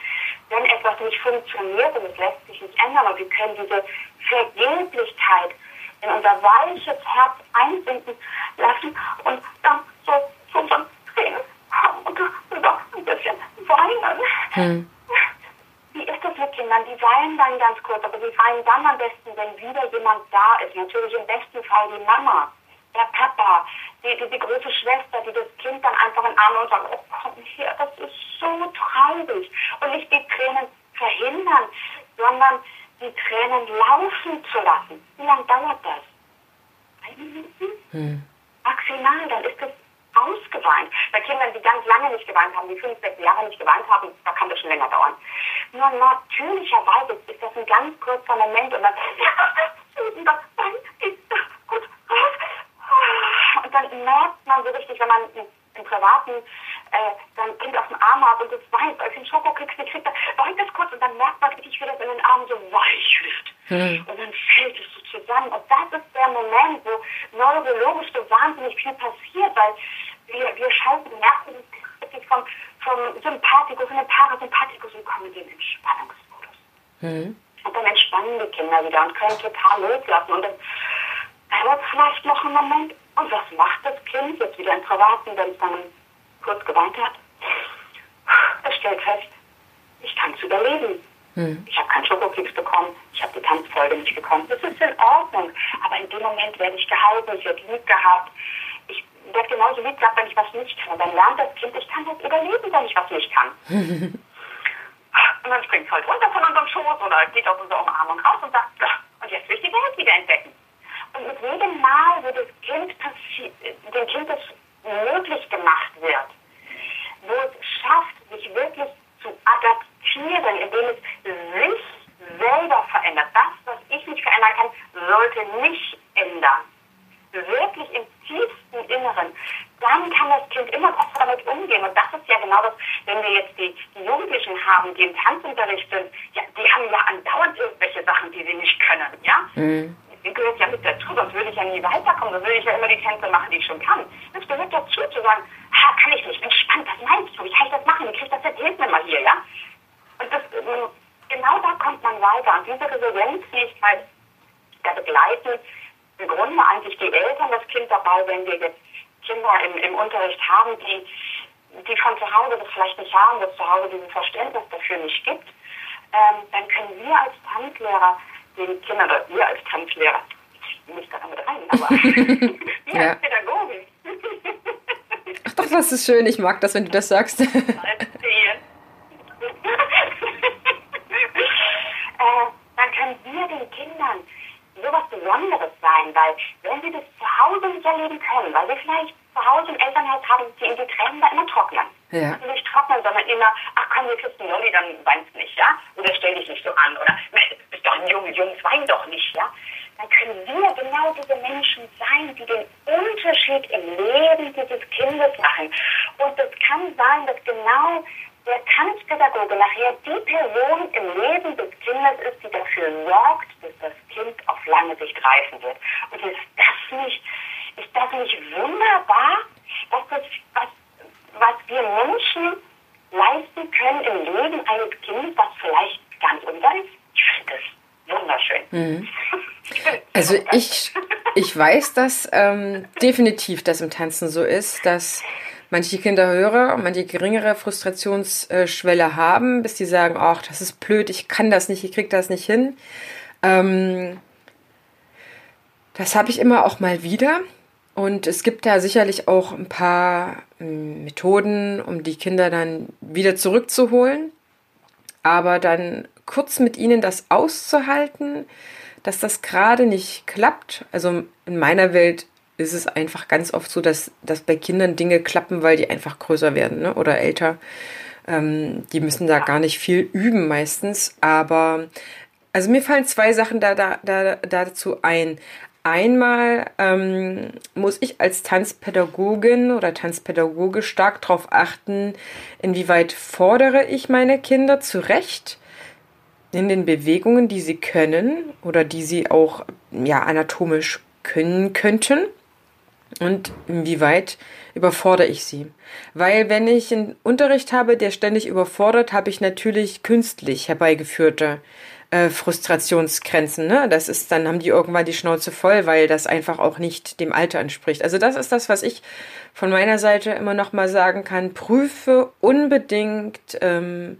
wenn etwas nicht funktioniert und es lässt sich nicht ändern und wir können diese Vergeblichkeit in unser weiches Herz einsinken lassen und dann so zu unseren Tränen und da ein bisschen weinen. Hm. Wie ist das mit Kindern? Die weinen dann ganz kurz, aber sie weinen dann am besten, wenn wieder jemand da ist. Natürlich im besten Fall die Mama, der Papa, die, die, die große Schwester, die das Kind dann einfach in den Arm und sagt, oh komm her, das ist so traurig. Und nicht die Tränen verhindern, sondern die Tränen laufen zu lassen. Wie lange dauert das? Drei Minuten? Hm. Maximal, dann ist das ausgeweint. Bei Kindern, die ganz lange nicht geweint haben, die fünf, sechs Jahre nicht geweint haben, da kann das schon länger dauern. Nur natürlicherweise ist das ein ganz kurzer Moment und dann, dann ist das gut. Und dann merkt man so richtig, wenn man im Privaten äh, sein Kind auf dem Arm hat und es weint, es den Schokokeks nicht kriegt, dann weint das kurz und dann merkt man richtig, wie das in den Armen so weich wird. Mhm. Und dann fällt es so zusammen. Und das ist der Moment, wo neurologisch so wahnsinnig viel passiert, weil wir, wir schalten Nerven wirklich vom, vom Sympathikus in den Parasympathikus und kommen in den Entspannungsmodus. Mhm. Und dann entspannen die Kinder wieder und können total loslassen. Und dann dauert es vielleicht noch einen Moment. Und was macht das Kind jetzt wieder im Privaten, wenn es dann kurz geweint hat? Es stellt fest, ich kann es überleben. Hm. Ich habe keinen Schokokeks bekommen, ich habe die Tanzfolge nicht bekommen. Das ist in Ordnung. Aber in dem Moment werde ich gehalten, ich werde lieb gehabt. Ich werde genauso gehabt, wenn ich was nicht kann. Und dann lernt das Kind, ich kann das überleben, wenn ich was nicht kann. und dann springt es halt runter von unserem Schoß oder geht aus unserer Umarmung raus und sagt, und jetzt will ich die Welt wieder entdecken. Und mit jedem Mal, wo das Kind dem Kind das möglich gemacht wird, wo es schafft, sich wirklich zu adaptieren, indem es sich selber verändert. Das, was ich nicht verändern kann, sollte nicht ändern. Wirklich im tiefsten Inneren. Dann kann das Kind immer besser damit umgehen. Und das ist ja genau das, wenn wir jetzt die, die Jugendlichen haben, die im Tanzunterricht sind, ja, die haben ja andauernd irgendwelche Sachen, die sie nicht können. Ja? Mhm gehört ja mit dazu, sonst würde ich ja nie weiterkommen, sonst würde ich ja immer die Tänze machen, die ich schon kann. Das gehört dazu, zu sagen, ha, kann ich nicht, entspannt, was meinst du, wie kann ich das machen, wie krieg ich das erzählt mir mal hier, ja? Und das, ähm, genau da kommt man weiter. Und diese Resilienzfähigkeit, da begleiten im Grunde eigentlich die Eltern das Kind dabei, wenn wir jetzt Kinder im, im Unterricht haben, die, die von zu Hause das vielleicht nicht haben, dass zu Hause dieses Verständnis dafür nicht gibt, ähm, dann können wir als Tanzlehrer den Kindern, oder wir als Tanzlehrer, ich muss da damit rein, aber wir ja. als Pädagogen. Ach doch, das ist schön, ich mag das, wenn du das sagst. äh, dann können wir den Kindern sowas Besonderes sein, weil wenn sie das zu Hause nicht erleben können, weil sie vielleicht zu Hause im Elternhaus haben, in die Tränen da immer trocknen. Ja. Also nicht trocknen, sondern immer, ach komm, wir kriegst einen Lolli, dann weinst nicht, ja? Oder stell dich nicht so an. Oder bist doch ein Junge, Jungs, wein doch nicht, ja? Dann können wir genau diese Menschen sein, die den Unterschied im Leben dieses Kindes machen. Und es kann sein, dass genau der Tanzpädagoge nachher die Person im Leben des Kindes ist, die dafür sorgt, dass das Kind auf lange Sicht reifen wird. Und ist das nicht, ist das nicht wunderbar, dass das, was, was wir Menschen leisten können im Leben eines Kindes, was vielleicht ganz unser ist? Ich finde das wunderschön. Mhm. Also ich, ich weiß, dass ähm, definitiv das im Tanzen so ist, dass manche Kinder höhere und manche geringere Frustrationsschwelle haben, bis die sagen, ach, das ist blöd, ich kann das nicht, ich krieg das nicht hin. Ähm, das habe ich immer auch mal wieder. Und es gibt da sicherlich auch ein paar ähm, Methoden, um die Kinder dann wieder zurückzuholen. Aber dann kurz mit ihnen das auszuhalten, dass das gerade nicht klappt. Also in meiner Welt ist es einfach ganz oft so, dass, dass bei Kindern Dinge klappen, weil die einfach größer werden ne? oder älter. Ähm, die müssen da gar nicht viel üben meistens. Aber also mir fallen zwei Sachen da, da, da, dazu ein. Einmal ähm, muss ich als Tanzpädagogin oder Tanzpädagoge stark darauf achten, inwieweit fordere ich meine Kinder zurecht in den Bewegungen, die sie können oder die sie auch ja, anatomisch können könnten und inwieweit überfordere ich sie. Weil wenn ich einen Unterricht habe, der ständig überfordert, habe ich natürlich künstlich herbeigeführte äh, Frustrationsgrenzen. Ne? Das ist, dann haben die irgendwann die Schnauze voll, weil das einfach auch nicht dem Alter entspricht. Also das ist das, was ich von meiner Seite immer noch mal sagen kann. Prüfe unbedingt ähm,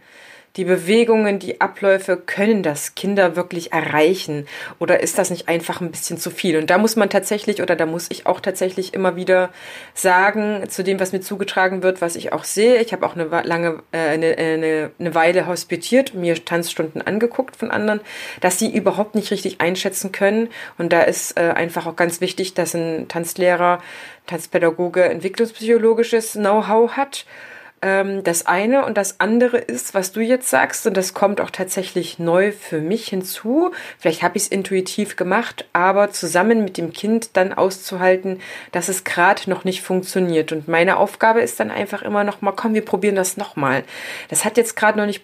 die Bewegungen, die Abläufe, können das Kinder wirklich erreichen? Oder ist das nicht einfach ein bisschen zu viel? Und da muss man tatsächlich, oder da muss ich auch tatsächlich immer wieder sagen, zu dem, was mir zugetragen wird, was ich auch sehe. Ich habe auch eine lange, äh, eine, eine, eine Weile hospitiert, mir Tanzstunden angeguckt von anderen, dass sie überhaupt nicht richtig einschätzen können. Und da ist äh, einfach auch ganz wichtig, dass ein Tanzlehrer, Tanzpädagoge entwicklungspsychologisches Know-how hat ähm, das eine und das andere ist, was du jetzt sagst, und das kommt auch tatsächlich neu für mich hinzu. Vielleicht habe ich es intuitiv gemacht, aber zusammen mit dem Kind dann auszuhalten, dass es gerade noch nicht funktioniert. Und meine Aufgabe ist dann einfach immer noch mal, komm, wir probieren das noch mal. Das hat jetzt gerade noch nicht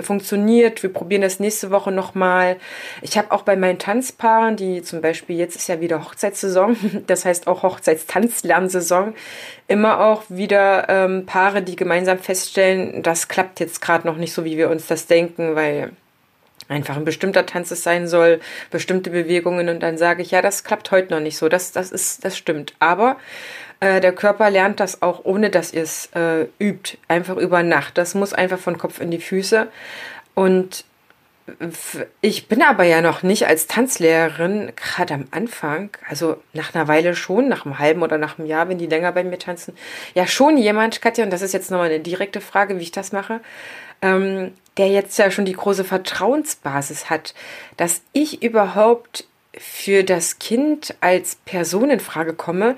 funktioniert. Wir probieren das nächste Woche nochmal. Ich habe auch bei meinen Tanzpaaren, die zum Beispiel jetzt ist ja wieder Hochzeitssaison, das heißt auch Hochzeitstanzlernsaison, immer auch wieder ähm, Paare, die gemeinsam feststellen, das klappt jetzt gerade noch nicht so, wie wir uns das denken, weil einfach ein bestimmter Tanz es sein soll, bestimmte Bewegungen und dann sage ich, ja, das klappt heute noch nicht so. Das, das ist, das stimmt. Aber äh, der Körper lernt das auch, ohne dass ihr es äh, übt, einfach über Nacht. Das muss einfach von Kopf in die Füße. Und ich bin aber ja noch nicht als Tanzlehrerin, gerade am Anfang, also nach einer Weile schon, nach einem halben oder nach einem Jahr, wenn die länger bei mir tanzen, ja schon jemand, Katja, und das ist jetzt nochmal eine direkte Frage, wie ich das mache, ähm, der jetzt ja schon die große Vertrauensbasis hat, dass ich überhaupt für das Kind als Person in Frage komme,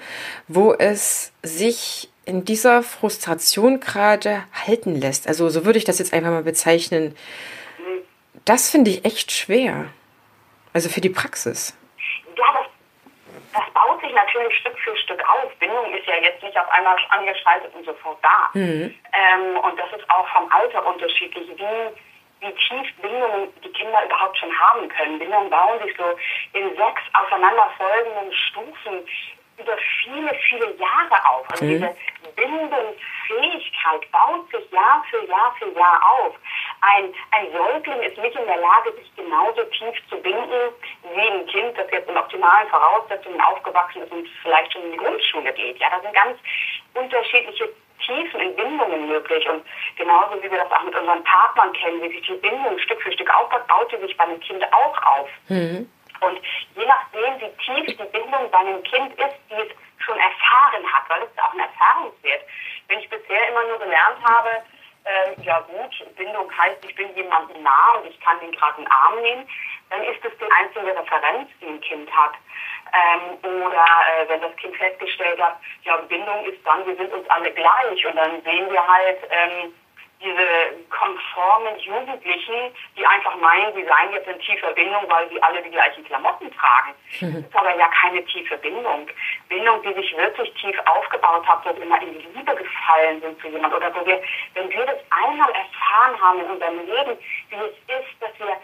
wo es sich in dieser Frustration gerade halten lässt. Also so würde ich das jetzt einfach mal bezeichnen. Das finde ich echt schwer. Also für die Praxis. Ja, das, das baut sich natürlich Stück für Stück auf. Bindung ist ja jetzt nicht auf einmal angeschaltet und sofort da. Mhm. Ähm, und das ist auch vom Alter unterschiedlich, wie wie tief Bindungen die Kinder überhaupt schon haben können. Bindungen bauen sich so in sechs aufeinanderfolgenden Stufen über viele, viele Jahre auf. Also mhm. diese Bindungsfähigkeit baut sich Jahr für Jahr für Jahr auf. Ein, ein Säugling ist nicht in der Lage, sich genauso tief zu binden wie ein Kind, das jetzt in optimalen Voraussetzungen aufgewachsen ist und vielleicht schon in die Grundschule geht. Ja, das sind ganz unterschiedliche Tiefen in Bindungen möglich. Und genauso wie wir das auch mit unseren Partnern kennen, wie sich die Bindung Stück für Stück aufbaut, baut sie sich bei einem Kind auch auf. Mhm. Und je nachdem, wie tief die Bindung bei einem Kind ist, die es schon erfahren hat, weil es ist auch ein Erfahrungswert. Wenn ich bisher immer nur gelernt habe, äh, ja gut, Bindung heißt, ich bin jemandem nah und ich kann den gerade in den Arm nehmen, dann ist es die einzige Referenz, die ein Kind hat. Ähm, oder äh, wenn das Kind festgestellt hat, ja, Bindung ist dann, wir sind uns alle gleich. Und dann sehen wir halt ähm, diese konformen Jugendlichen, die einfach meinen, sie seien jetzt in tiefer Bindung, weil sie alle die gleichen Klamotten tragen. Das ist aber ja keine tiefe Bindung. Bindung, die sich wirklich tief aufgebaut hat, wo wir immer in Liebe gefallen sind zu jemandem. Oder wo wir, wenn wir das einmal erfahren haben in unserem Leben, wie es ist, dass wir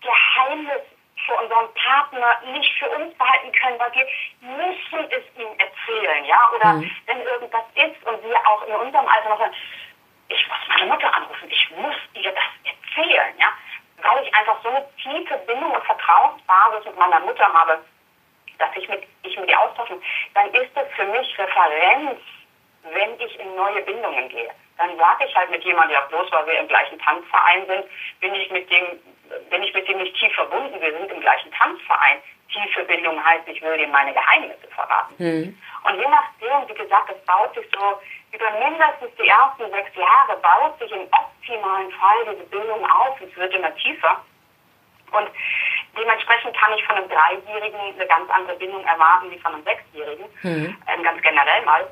Geheimnis für unseren Partner nicht für uns behalten können, weil wir müssen es ihm erzählen, ja, oder mhm. wenn irgendwas ist und wir auch in unserem Alter noch sagen, ich muss meine Mutter anrufen, ich muss ihr das erzählen, ja, weil ich einfach so eine tiefe Bindung und Vertrauensbasis mit meiner Mutter habe, dass ich mit, ich mit ihr austauschen, dann ist es für mich Referenz, wenn ich in neue Bindungen gehe. Dann sage ich halt mit jemandem, ja bloß weil wir im gleichen Tanzverein sind, bin ich mit dem bin ich mit dem nicht tief verbunden, wir sind im gleichen Tanzverein. Tiefe Bindung heißt, ich will dir meine Geheimnisse verraten. Mhm. Und je nachdem, wie gesagt, es baut sich so über mindestens die ersten sechs Jahre, baut sich im optimalen Fall diese Bindung auf, es wird immer tiefer. Und dementsprechend kann ich von einem Dreijährigen eine ganz andere Bindung erwarten wie von einem Sechsjährigen, mhm. ähm, ganz generell mal.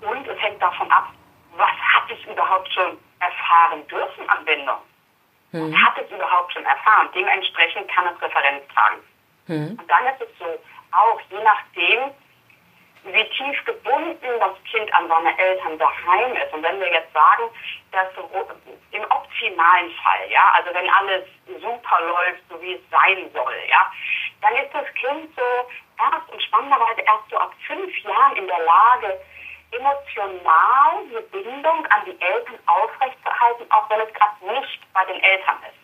Und es hängt davon ab, was hat ich überhaupt schon erfahren dürfen an Bindung. Mhm. Und hat es überhaupt schon erfahren. Dementsprechend kann es Referenz tragen. Mhm. Und dann ist es so, auch, je nachdem, wie tief gebunden das Kind an seine Eltern daheim ist. Und wenn wir jetzt sagen, dass im optimalen Fall, ja, also wenn alles super läuft, so wie es sein soll, ja, dann ist das Kind so erst und spannenderweise erst so ab fünf Jahren in der Lage, emotional eine Bindung an die Eltern aufrechtzuerhalten, auch wenn es gerade nicht bei den Eltern ist.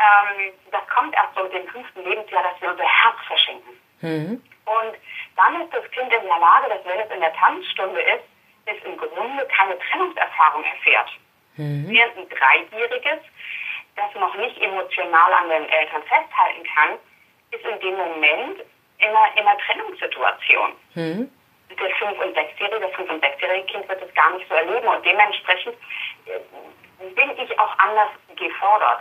Ähm, das kommt erst so mit dem fünften Lebensjahr, dass wir unser Herz verschenken. Mhm. Und dann ist das Kind in der Lage, dass wenn es in der Tanzstunde ist, es im Grunde keine Trennungserfahrung erfährt. Mhm. Während ein Dreijähriges, das noch nicht emotional an den Eltern festhalten kann, ist in dem Moment in einer, in einer Trennungssituation. Mhm. Der fünf- und sechsjährige, das fünf- und sechsjährige Kind wird es gar nicht so erleben und dementsprechend äh, bin ich auch anders gefordert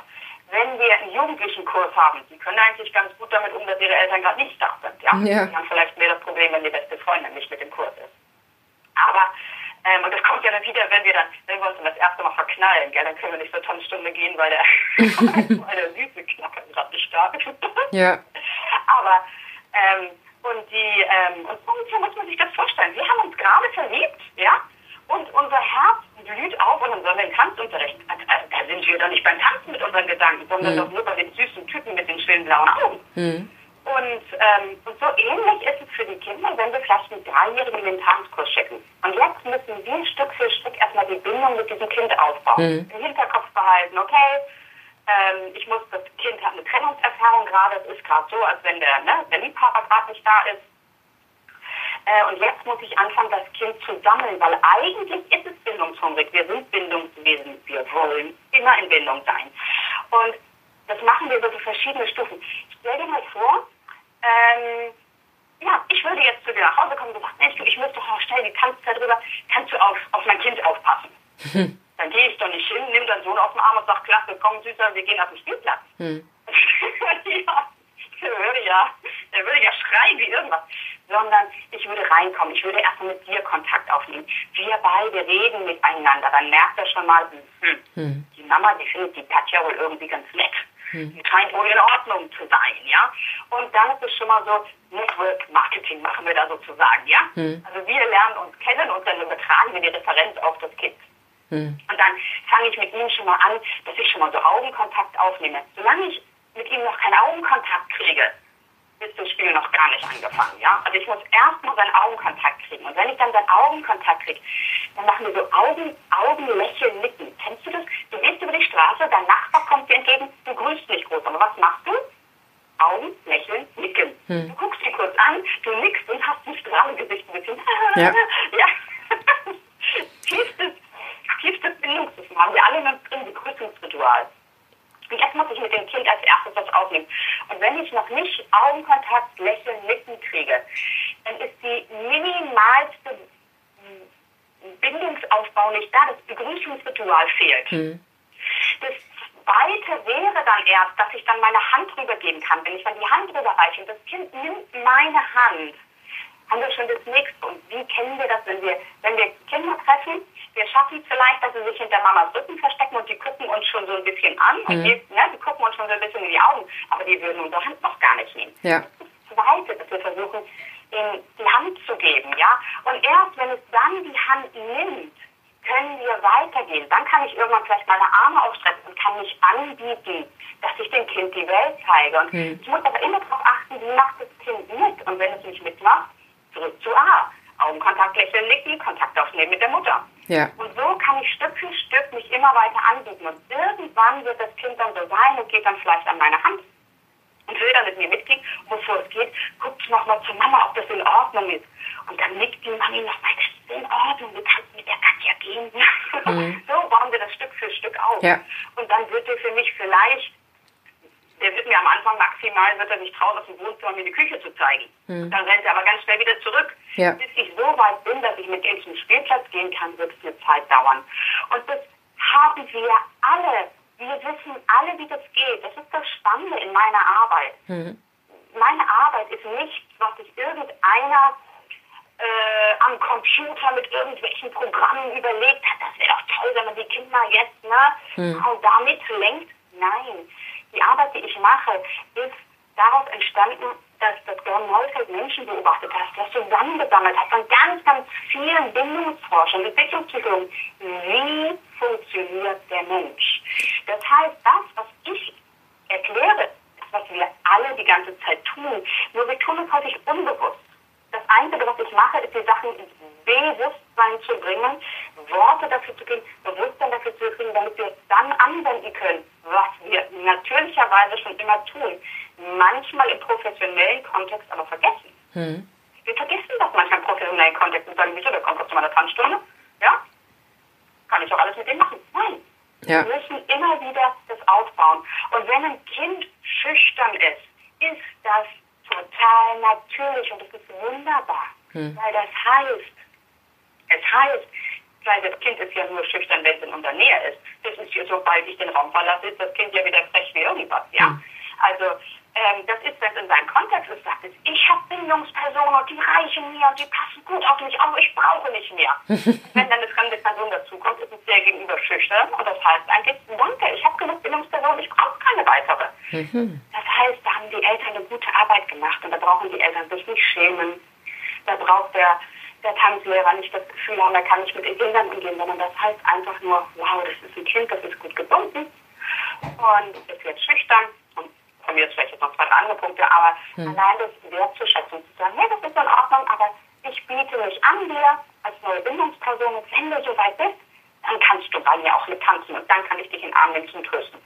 wenn wir einen Jugendlichen-Kurs haben, die können eigentlich ganz gut damit um, dass ihre Eltern gerade nicht da sind. Ja? ja. Die haben vielleicht mehr das Problem, wenn die beste Freundin nicht mit dem Kurs ist. Aber, ähm, und das kommt ja dann wieder, wenn wir dann, wenn wir uns dann das erste Mal verknallen, gell, dann können wir nicht zur Tonstunde gehen, weil der, weil der süße Knacker gerade nicht da ist. ja. Aber, ähm, und die, ähm, und so muss man sich das vorstellen. Wir haben uns gerade verliebt, ja, und unser Herz blüht auf und dann sollen wir in Tanzunterricht. Also, da sind wir doch nicht beim Tanzen mit unseren Gedanken, sondern mhm. doch nur bei den süßen Typen mit den schönen blauen Augen. Mhm. Und, ähm, und so ähnlich ist es für die Kinder, wenn wir vielleicht einen Dreijährigen in den Tanzkurs schicken. Und jetzt müssen wir Stück für Stück erstmal die Bindung mit diesem Kind aufbauen. Mhm. Im Hinterkopf behalten, okay, ähm, ich muss, das Kind hat eine Trennungserfahrung gerade, es ist gerade so, als wenn der, ne, der Liebhaber gerade nicht da ist äh, und jetzt muss ich anfangen, das Kind zu sammeln, weil eigentlich ist es bindungshungrig. Wir sind Bindungswesen. Wir wollen immer in Bindung sein. Und das machen wir so für verschiedene Stufen. Stell dir mal vor, ähm, ja, ich würde jetzt zu dir nach Hause kommen und du, ich müsste doch schnell die Tanzzeit drüber, kannst du auf, auf mein Kind aufpassen? Dann gehe ich doch nicht hin, nimm deinen Sohn auf den Arm und sag, klasse, komm, Süßer, wir gehen auf den Spielplatz. Hm. ja, der würde ja, der würde ja schreien wie irgendwas sondern ich würde reinkommen. Ich würde erstmal mit dir Kontakt aufnehmen. Wir beide reden miteinander. Dann merkt er schon mal, hm, hm. die Mama, die findet die Katja wohl irgendwie ganz nett. Hm. Die scheint wohl in Ordnung zu sein, ja. Und dann ist es schon mal so, Network Marketing machen wir da sozusagen, ja. Hm. Also wir lernen uns kennen und dann übertragen wir die Referenz auf das Kind. Hm. Und dann fange ich mit ihm schon mal an, dass ich schon mal so Augenkontakt aufnehme. Solange ich mit ihm noch keinen Augenkontakt kriege, ist das Spiel noch gar nicht angefangen, ja. Also ich muss erstmal seinen Augenkontakt kriegen. Und wenn ich dann seinen Augenkontakt kriege, dann machen wir so Augen, Augen, Lächeln, Nicken. Kennst du das? Du gehst über die Straße, dein Nachbar kommt dir entgegen, du grüßt nicht groß. Aber was machst du? Augen, Lächeln, Nicken. Hm. Du guckst ihn kurz an, du nickst und hast ein Strahlengesicht ein bisschen. Ja. ja. tiefstes, tiefstes Bindungswissen haben wir alle uns drin, Begrüßungsritual. Und jetzt muss ich mit dem Kind als erstes was aufnehmen. Und wenn ich noch nicht Augenkontakt, Lächeln, Nicken kriege, dann ist die minimalste Bindungsaufbau nicht da. Das Begrüßungsritual fehlt. Mhm. Das Zweite wäre dann erst, dass ich dann meine Hand rübergeben kann. Wenn ich dann die Hand rüberreiche und das Kind nimmt meine Hand, haben wir schon das nächste. Und wie kennen wir das, wenn wir, wenn wir Kinder treffen? Wir schaffen es vielleicht, dass sie sich hinter Mamas Rücken verstecken und die gucken uns schon so ein bisschen an. Mhm. Und wir, ne, die gucken uns schon so ein bisschen in die Augen, aber die würden unsere Hand noch gar nicht nehmen. Ja. Das Zweite, dass wir versuchen, ihnen die Hand zu geben, ja. Und erst wenn es dann die Hand nimmt, können wir weitergehen. Dann kann ich irgendwann vielleicht meine Arme aufstrecken und kann mich anbieten, dass ich dem Kind die Welt zeige. Und hm. ich muss aber immer darauf achten, wie macht das Kind mit? Und wenn es nicht mitmacht, zurück zu A. Augenkontakt, lächeln, nicken, Kontakt aufnehmen mit der Mutter. Ja. Und so kann ich Stück für Stück mich immer weiter anbieten. Und irgendwann wird das Kind dann so sein und geht dann vielleicht an meine Hand und will dann mit mir mitgehen. Und bevor es geht, guckt nochmal zur Mama, ob das in Ordnung ist. Und dann nickt die Mami nochmal, das ist in Ordnung, du kannst mit der Katja gehen. Mhm. so bauen wir das Stück für Stück auf. Ja. Und dann wird er für mich vielleicht der wird mir am Anfang maximal, wird er sich trauen, aus dem Wohnzimmer mir die Küche zu zeigen. Mhm. Dann rennt er aber ganz schnell wieder zurück. Ja. Bis ich so weit bin, dass ich mit ihm zum Spielplatz gehen kann, wird es eine Zeit dauern. Und das haben wir alle. Wir wissen alle, wie das geht. Das ist das Spannende in meiner Arbeit. Mhm. Meine Arbeit ist nichts, was sich irgendeiner äh, am Computer mit irgendwelchen Programmen überlegt hat. Das wäre doch toll, wenn man die Kinder jetzt ne, mhm. damit lenkt. Nein, die Arbeit, die ich mache, ist daraus entstanden, dass das Gordon Neufeld Menschen beobachtet hat, das zusammengesammelt hat von ganz, ganz vielen Bindungsforschern, Entwicklungspsychologen. Wie funktioniert der Mensch? Das heißt, das, was ich erkläre, ist, was wir alle die ganze Zeit tun. Nur wir tun es häufig unbewusst. Das Einzige, was ich mache, ist, die Sachen ins Bewusstsein zu bringen, Worte dafür zu kriegen, Bewusstsein dafür zu kriegen, damit wir es dann anwenden können, was wir natürlicherweise schon immer tun. Manchmal im professionellen Kontext aber vergessen. Hm. Wir vergessen das manchmal im professionellen Kontext und sagen, wieso, der kommt doch zu meiner Tanzstunde. Ja? Kann ich auch alles mit dem machen? Nein. Ja. Wir müssen immer wieder das aufbauen. Und wenn ein Kind schüchtern ist, ist das total natürlich und das ist wunderbar. Hm. Weil das heißt, es heißt, weil das Kind ist ja nur schüchtern, wenn es in unserer Nähe ist. Das ist ja, sobald ich den Raum verlasse, ist das Kind ja wieder frech wie irgendwas, ja. Hm. Also, ähm, das ist, wenn es in seinem Kontext ist, sagt es, ich habe Bindungspersonen und die reichen mir und die passen gut auf mich auf, ich brauche nicht mehr. wenn dann eine fremde Person dazukommt, ist es sehr gegenüber schüchtern und das heißt eigentlich, danke, ich habe genug Bindungspersonen, ich brauche keine weitere. Mhm. Das heißt, da haben die Eltern eine gute Arbeit gemacht und da brauchen die Eltern sich nicht schämen. Da braucht der der Tanzlehrer nicht das Gefühl haben, er kann nicht mit den Kindern umgehen, sondern das heißt einfach nur, wow, das ist ein Kind, das ist gut gebunden und ist jetzt schüchtern und von mir ist vielleicht jetzt noch zwei andere Punkte, aber hm. allein das wertzuschätzen, zu sagen, hey, das ist in Ordnung, aber ich biete mich an dir als neue Bindungsperson und wenn du soweit bist, dann kannst du bei mir auch mit tanzen und dann kann ich dich in den Arm nehmen zum Trösten.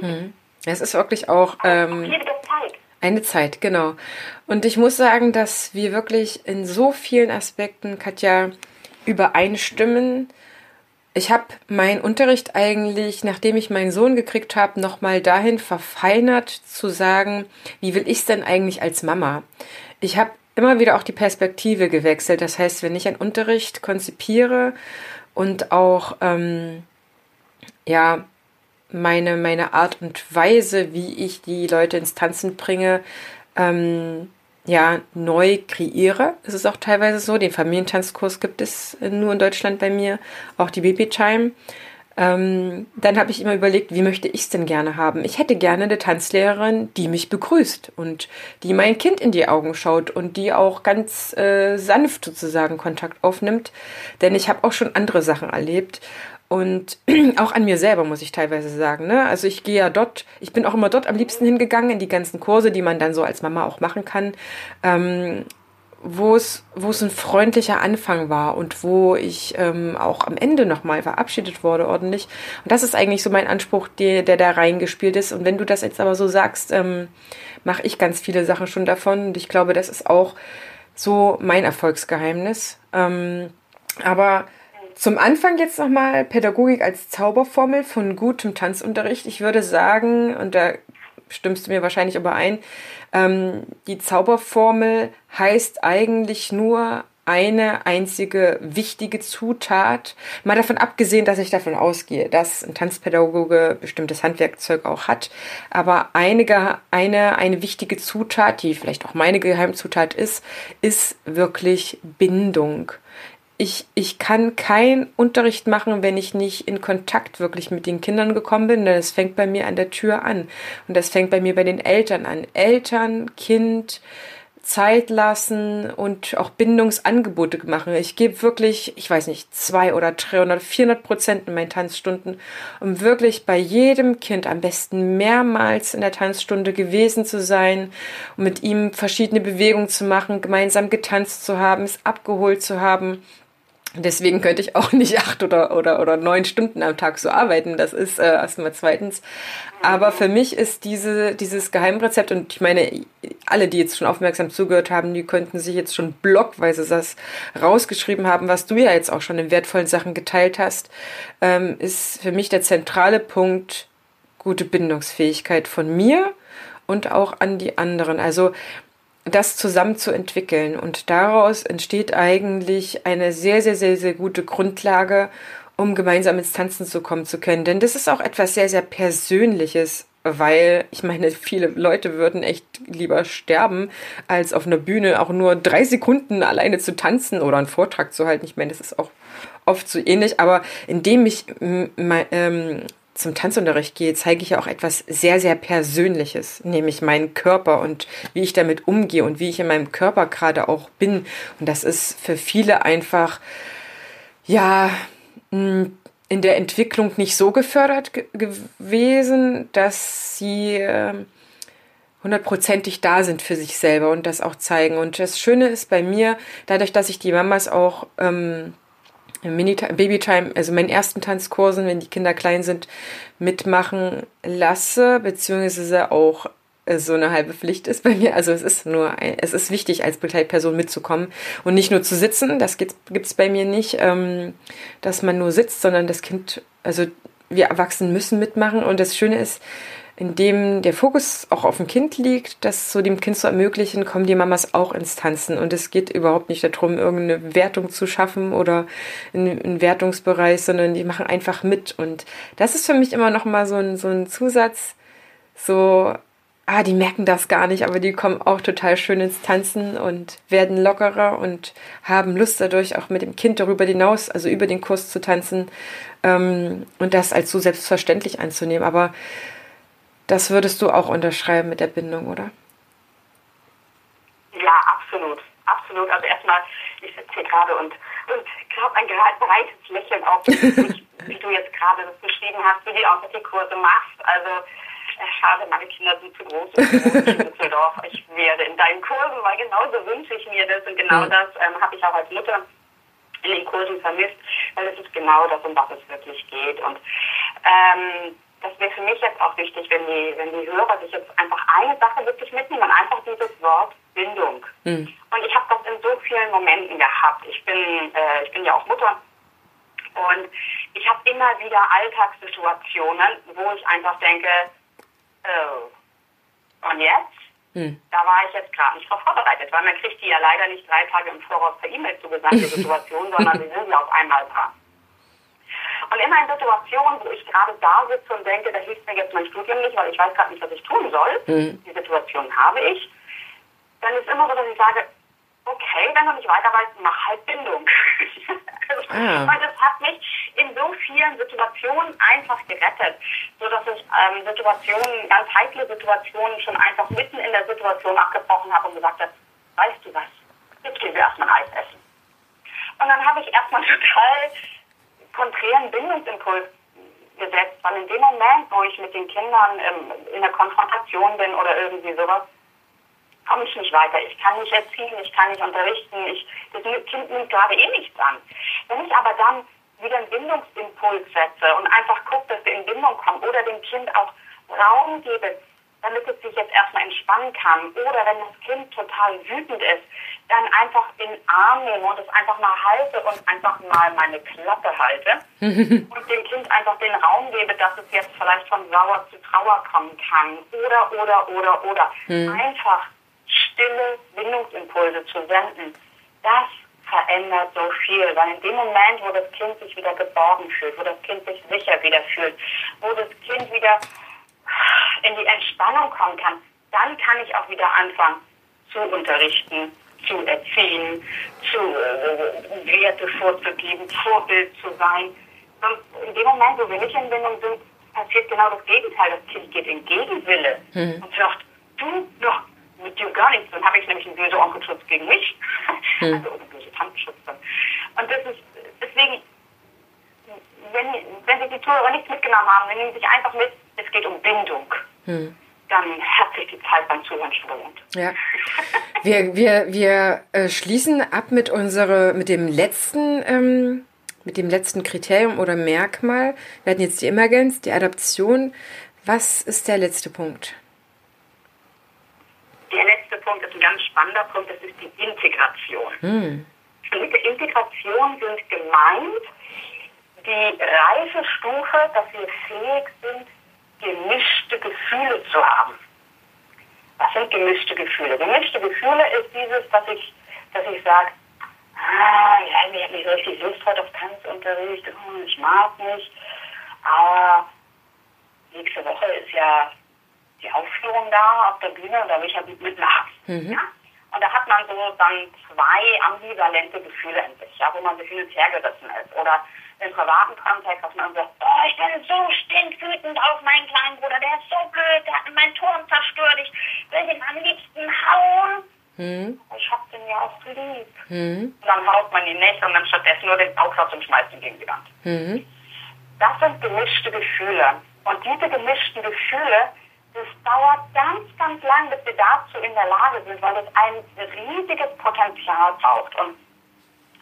Hm. Es ist wirklich auch... Ähm, Zeit. Eine Zeit, genau. Und ich muss sagen, dass wir wirklich in so vielen Aspekten, Katja, übereinstimmen. Ich habe meinen Unterricht eigentlich, nachdem ich meinen Sohn gekriegt habe, nochmal dahin verfeinert zu sagen, wie will ich es denn eigentlich als Mama? Ich habe immer wieder auch die Perspektive gewechselt. Das heißt, wenn ich einen Unterricht konzipiere und auch ähm, ja meine, meine Art und Weise, wie ich die Leute ins Tanzen bringe, ähm, ja, neu kreiere. Es ist auch teilweise so, den Familientanzkurs gibt es nur in Deutschland bei mir, auch die Baby Time. Ähm, dann habe ich immer überlegt, wie möchte ich es denn gerne haben? Ich hätte gerne eine Tanzlehrerin, die mich begrüßt und die mein Kind in die Augen schaut und die auch ganz äh, sanft sozusagen Kontakt aufnimmt. Denn ich habe auch schon andere Sachen erlebt und auch an mir selber, muss ich teilweise sagen. Ne? Also ich gehe ja dort, ich bin auch immer dort am liebsten hingegangen, in die ganzen Kurse, die man dann so als Mama auch machen kann, ähm, wo es, wo es ein freundlicher Anfang war und wo ich ähm, auch am Ende nochmal verabschiedet wurde ordentlich. Und das ist eigentlich so mein Anspruch, der, der da reingespielt ist. Und wenn du das jetzt aber so sagst, ähm, mache ich ganz viele Sachen schon davon. Und ich glaube, das ist auch so mein Erfolgsgeheimnis. Ähm, aber zum Anfang jetzt nochmal Pädagogik als Zauberformel von gutem Tanzunterricht. Ich würde sagen, und da stimmst du mir wahrscheinlich überein, ähm, die Zauberformel heißt eigentlich nur eine einzige wichtige Zutat. Mal davon abgesehen, dass ich davon ausgehe, dass ein Tanzpädagoge bestimmtes Handwerkzeug auch hat. Aber einige, eine, eine wichtige Zutat, die vielleicht auch meine Geheimzutat ist, ist wirklich Bindung ich, ich kann keinen Unterricht machen, wenn ich nicht in Kontakt wirklich mit den Kindern gekommen bin. Denn es fängt bei mir an der Tür an. Und das fängt bei mir bei den Eltern an. Eltern, Kind, Zeit lassen und auch Bindungsangebote machen. Ich gebe wirklich, ich weiß nicht, zwei oder 300, 400 Prozent in meinen Tanzstunden, um wirklich bei jedem Kind am besten mehrmals in der Tanzstunde gewesen zu sein, um mit ihm verschiedene Bewegungen zu machen, gemeinsam getanzt zu haben, es abgeholt zu haben Deswegen könnte ich auch nicht acht oder, oder, oder neun Stunden am Tag so arbeiten. Das ist äh, erstmal zweitens. Aber für mich ist diese, dieses Geheimrezept, und ich meine, alle, die jetzt schon aufmerksam zugehört haben, die könnten sich jetzt schon blockweise das rausgeschrieben haben, was du ja jetzt auch schon in wertvollen Sachen geteilt hast, ähm, ist für mich der zentrale Punkt gute Bindungsfähigkeit von mir und auch an die anderen. Also das zusammen zu entwickeln. Und daraus entsteht eigentlich eine sehr, sehr, sehr, sehr gute Grundlage, um gemeinsam ins Tanzen zu kommen zu können. Denn das ist auch etwas sehr, sehr Persönliches, weil ich meine, viele Leute würden echt lieber sterben, als auf einer Bühne auch nur drei Sekunden alleine zu tanzen oder einen Vortrag zu halten. Ich meine, das ist auch oft so ähnlich, aber indem ich ähm, zum Tanzunterricht gehe, zeige ich ja auch etwas sehr, sehr Persönliches, nämlich meinen Körper und wie ich damit umgehe und wie ich in meinem Körper gerade auch bin. Und das ist für viele einfach, ja, in der Entwicklung nicht so gefördert gewesen, dass sie ähm, hundertprozentig da sind für sich selber und das auch zeigen. Und das Schöne ist bei mir, dadurch, dass ich die Mamas auch ähm, Mini Babytime, also meinen ersten Tanzkursen, wenn die Kinder klein sind, mitmachen lasse, beziehungsweise auch äh, so eine halbe Pflicht ist bei mir. Also es ist nur, es ist wichtig, als Begleitperson mitzukommen und nicht nur zu sitzen. Das gibt es bei mir nicht, ähm, dass man nur sitzt, sondern das Kind, also wir Erwachsenen müssen mitmachen. Und das Schöne ist, in dem der Fokus auch auf dem Kind liegt, das so dem Kind zu ermöglichen, kommen die Mamas auch ins Tanzen. Und es geht überhaupt nicht darum, irgendeine Wertung zu schaffen oder einen Wertungsbereich, sondern die machen einfach mit. Und das ist für mich immer noch mal so ein, so ein Zusatz, so, ah, die merken das gar nicht, aber die kommen auch total schön ins Tanzen und werden lockerer und haben Lust dadurch auch mit dem Kind darüber hinaus, also über den Kurs zu tanzen ähm, und das als so selbstverständlich anzunehmen. Aber das würdest du auch unterschreiben mit der Bindung, oder? Ja, absolut. Absolut. Also erstmal, ich sitze hier gerade und, und glaube ein breites Lächeln auf, wie du jetzt gerade das beschrieben hast, wie du auch die Kurse machst. Also äh, schade, meine Kinder sind zu groß in Düsseldorf. Ich werde in deinen Kursen, weil genauso wünsche ich mir das und genau das ähm, habe ich auch als Mutter in den Kursen vermisst, weil es ist genau das, um was es wirklich geht. Und ähm, das wäre für mich jetzt auch wichtig, wenn die, wenn die Hörer sich jetzt einfach eine Sache wirklich mitnehmen, einfach dieses Wort Bindung. Mhm. Und ich habe das in so vielen Momenten gehabt. Ich bin, äh, ich bin ja auch Mutter und ich habe immer wieder Alltagssituationen, wo ich einfach denke, oh, und jetzt? Hm. Da war ich jetzt gerade nicht drauf vorbereitet, weil man kriegt die ja leider nicht drei Tage im Voraus per E-Mail zugesandt, die Situation, sondern sie sind ja auf einmal dran. Und immer in Situationen, wo ich gerade da sitze und denke, da hilft mir jetzt mein Studium nicht, weil ich weiß gerade nicht, was ich tun soll, mhm. die Situation habe ich, dann ist immer so, dass ich sage, okay, wenn du nicht weiter weißt, mach halt Bindung. also, ah. Weil das hat mich in so vielen Situationen einfach gerettet, so dass ich ähm, Situationen, ganz heikle Situationen schon einfach mitten in der Situation abgebrochen habe und gesagt habe, weißt du was, jetzt gehen wir erstmal Eis essen. Und dann habe ich erstmal total konträren Bindungsimpuls gesetzt, weil in dem Moment, wo ich mit den Kindern ähm, in der Konfrontation bin oder irgendwie sowas, komme ich nicht weiter. Ich kann nicht erziehen, ich kann nicht unterrichten, ich, das Kind nimmt gerade eh nichts an. Wenn ich aber dann wieder einen Bindungsimpuls setze und einfach gucke, dass wir in Bindung kommen oder dem Kind auch Raum gebe, damit es sich jetzt erstmal entspannen kann. Oder wenn das Kind total wütend ist, dann einfach in den Arm nehme und es einfach mal halte und einfach mal meine Klappe halte und dem Kind einfach den Raum gebe, dass es jetzt vielleicht von sauer zu Trauer kommen kann. Oder, oder, oder, oder. Mhm. Einfach stille Bindungsimpulse zu senden. Das verändert so viel, weil in dem Moment, wo das Kind sich wieder geborgen fühlt, wo das Kind sich sicher wieder fühlt, wo das Kind wieder in die Entspannung kommen kann, dann kann ich auch wieder anfangen zu unterrichten, zu erziehen, zu äh, Werte vorzugeben, Vorbild zu sein. Und in dem Moment, wo wir nicht in Bindung sind, passiert genau das Gegenteil. Das Kind geht in Gegenwille mhm. und sagt, du, doch, mit dir gar nichts. Dann habe ich nämlich einen böse Onkelschutz gegen mich. Mhm. Also, oder böse Tantenschutz. Und das ist, deswegen, wenn, wenn sich die Zuhörer nichts mitgenommen haben, dann nehmen sie sich einfach mit, es geht um Bindung. Hm. Dann hat sich die Zeit beim Zuhören schon gelohnt. Ja. Wir, wir, wir äh, schließen ab mit unsere, mit dem letzten, ähm, mit dem letzten Kriterium oder Merkmal. Wir hatten jetzt die Emergenz, die Adaption. Was ist der letzte Punkt? Der letzte Punkt ist ein ganz spannender Punkt, das ist die Integration. Hm. Mit der Integration sind gemeint die Reifestufe, dass wir fähig sind, gemischte Gefühle zu haben. Was sind gemischte Gefühle? Gemischte Gefühle ist dieses, dass ich, dass ich sage, ah, ja, ich habe nicht so richtig Lust heute auf Tanzunterricht, oh, ich mag nicht, aber nächste Woche ist ja die Aufführung da auf der Bühne und da will ich ja gut mitmachen. Mhm. Ja? Und da hat man so dann zwei ambivalente Gefühle in sich, ja, wo man sich hin und her gerissen ist. Oder im privaten Kontext, dass man sagt, oh, ich bin so stinkwütend auf meinen kleinen Bruder, der ist so blöd, der hat meinen Turm zerstört, ich will ihn am liebsten hauen. Hm. Ich hab den ja auch lieb. Hm. Und dann haut man ihn nicht und dann stattdessen nur den Aufsatz und schmeißt ihn gegen die Wand. Hm. Das sind gemischte Gefühle. Und diese gemischten Gefühle, das dauert ganz, ganz lang, bis wir dazu in der Lage sind, weil es ein riesiges Potenzial braucht. Und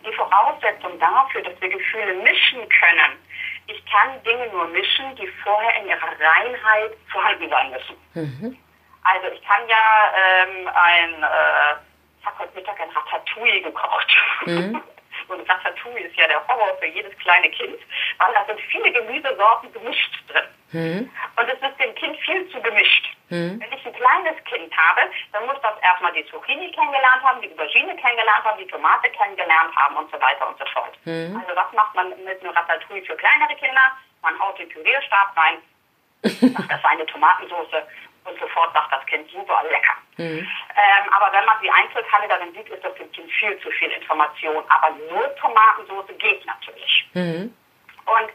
die Voraussetzung dafür, dass wir Gefühle mischen können, ich kann Dinge nur mischen, die vorher in ihrer Reinheit vorhanden sein müssen. Mhm. Also ich kann ja ähm, ein, äh, ich habe heute Mittag ein Ratatouille gekocht. Mhm. Und Ratatouille ist ja der Horror für jedes kleine Kind, weil da sind viele Gemüsesorten gemischt drin. Mhm. Und es ist dem Kind viel zu gemischt. Mhm. Wenn ich ein kleines Kind habe, dann muss das erstmal die Zucchini kennengelernt haben, die Aubergine kennengelernt haben, die Tomate kennengelernt haben und so weiter und so fort. Mhm. Also was macht man mit einem Ratatouille für kleinere Kinder? Man haut den Pürierstab rein, macht das eine Tomatensauce und sofort sagt das Kind super lecker. Mhm. Ähm, aber wenn man die Einzelteile darin sieht, ist das dem Kind viel zu viel Information. Aber nur Tomatensauce geht natürlich. Mhm. Und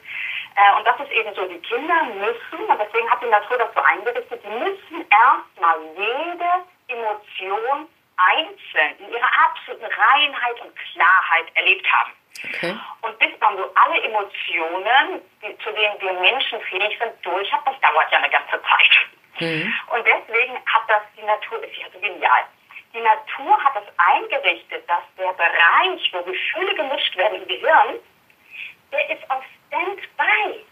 äh, und das ist eben so, die Kinder müssen, und deswegen hat die Natur das so eingerichtet, die müssen erstmal jede Emotion einzeln in ihrer absoluten Reinheit und Klarheit erlebt haben. Okay. Und bis man so alle Emotionen, die, zu denen wir Menschen fähig sind, durch hat, das dauert ja eine ganze Zeit. Mhm. Und deswegen hat das die Natur, ist ja so genial. Die Natur hat es eingerichtet, dass der Bereich, wo Gefühle gemischt werden im Gehirn, der ist auf Standby.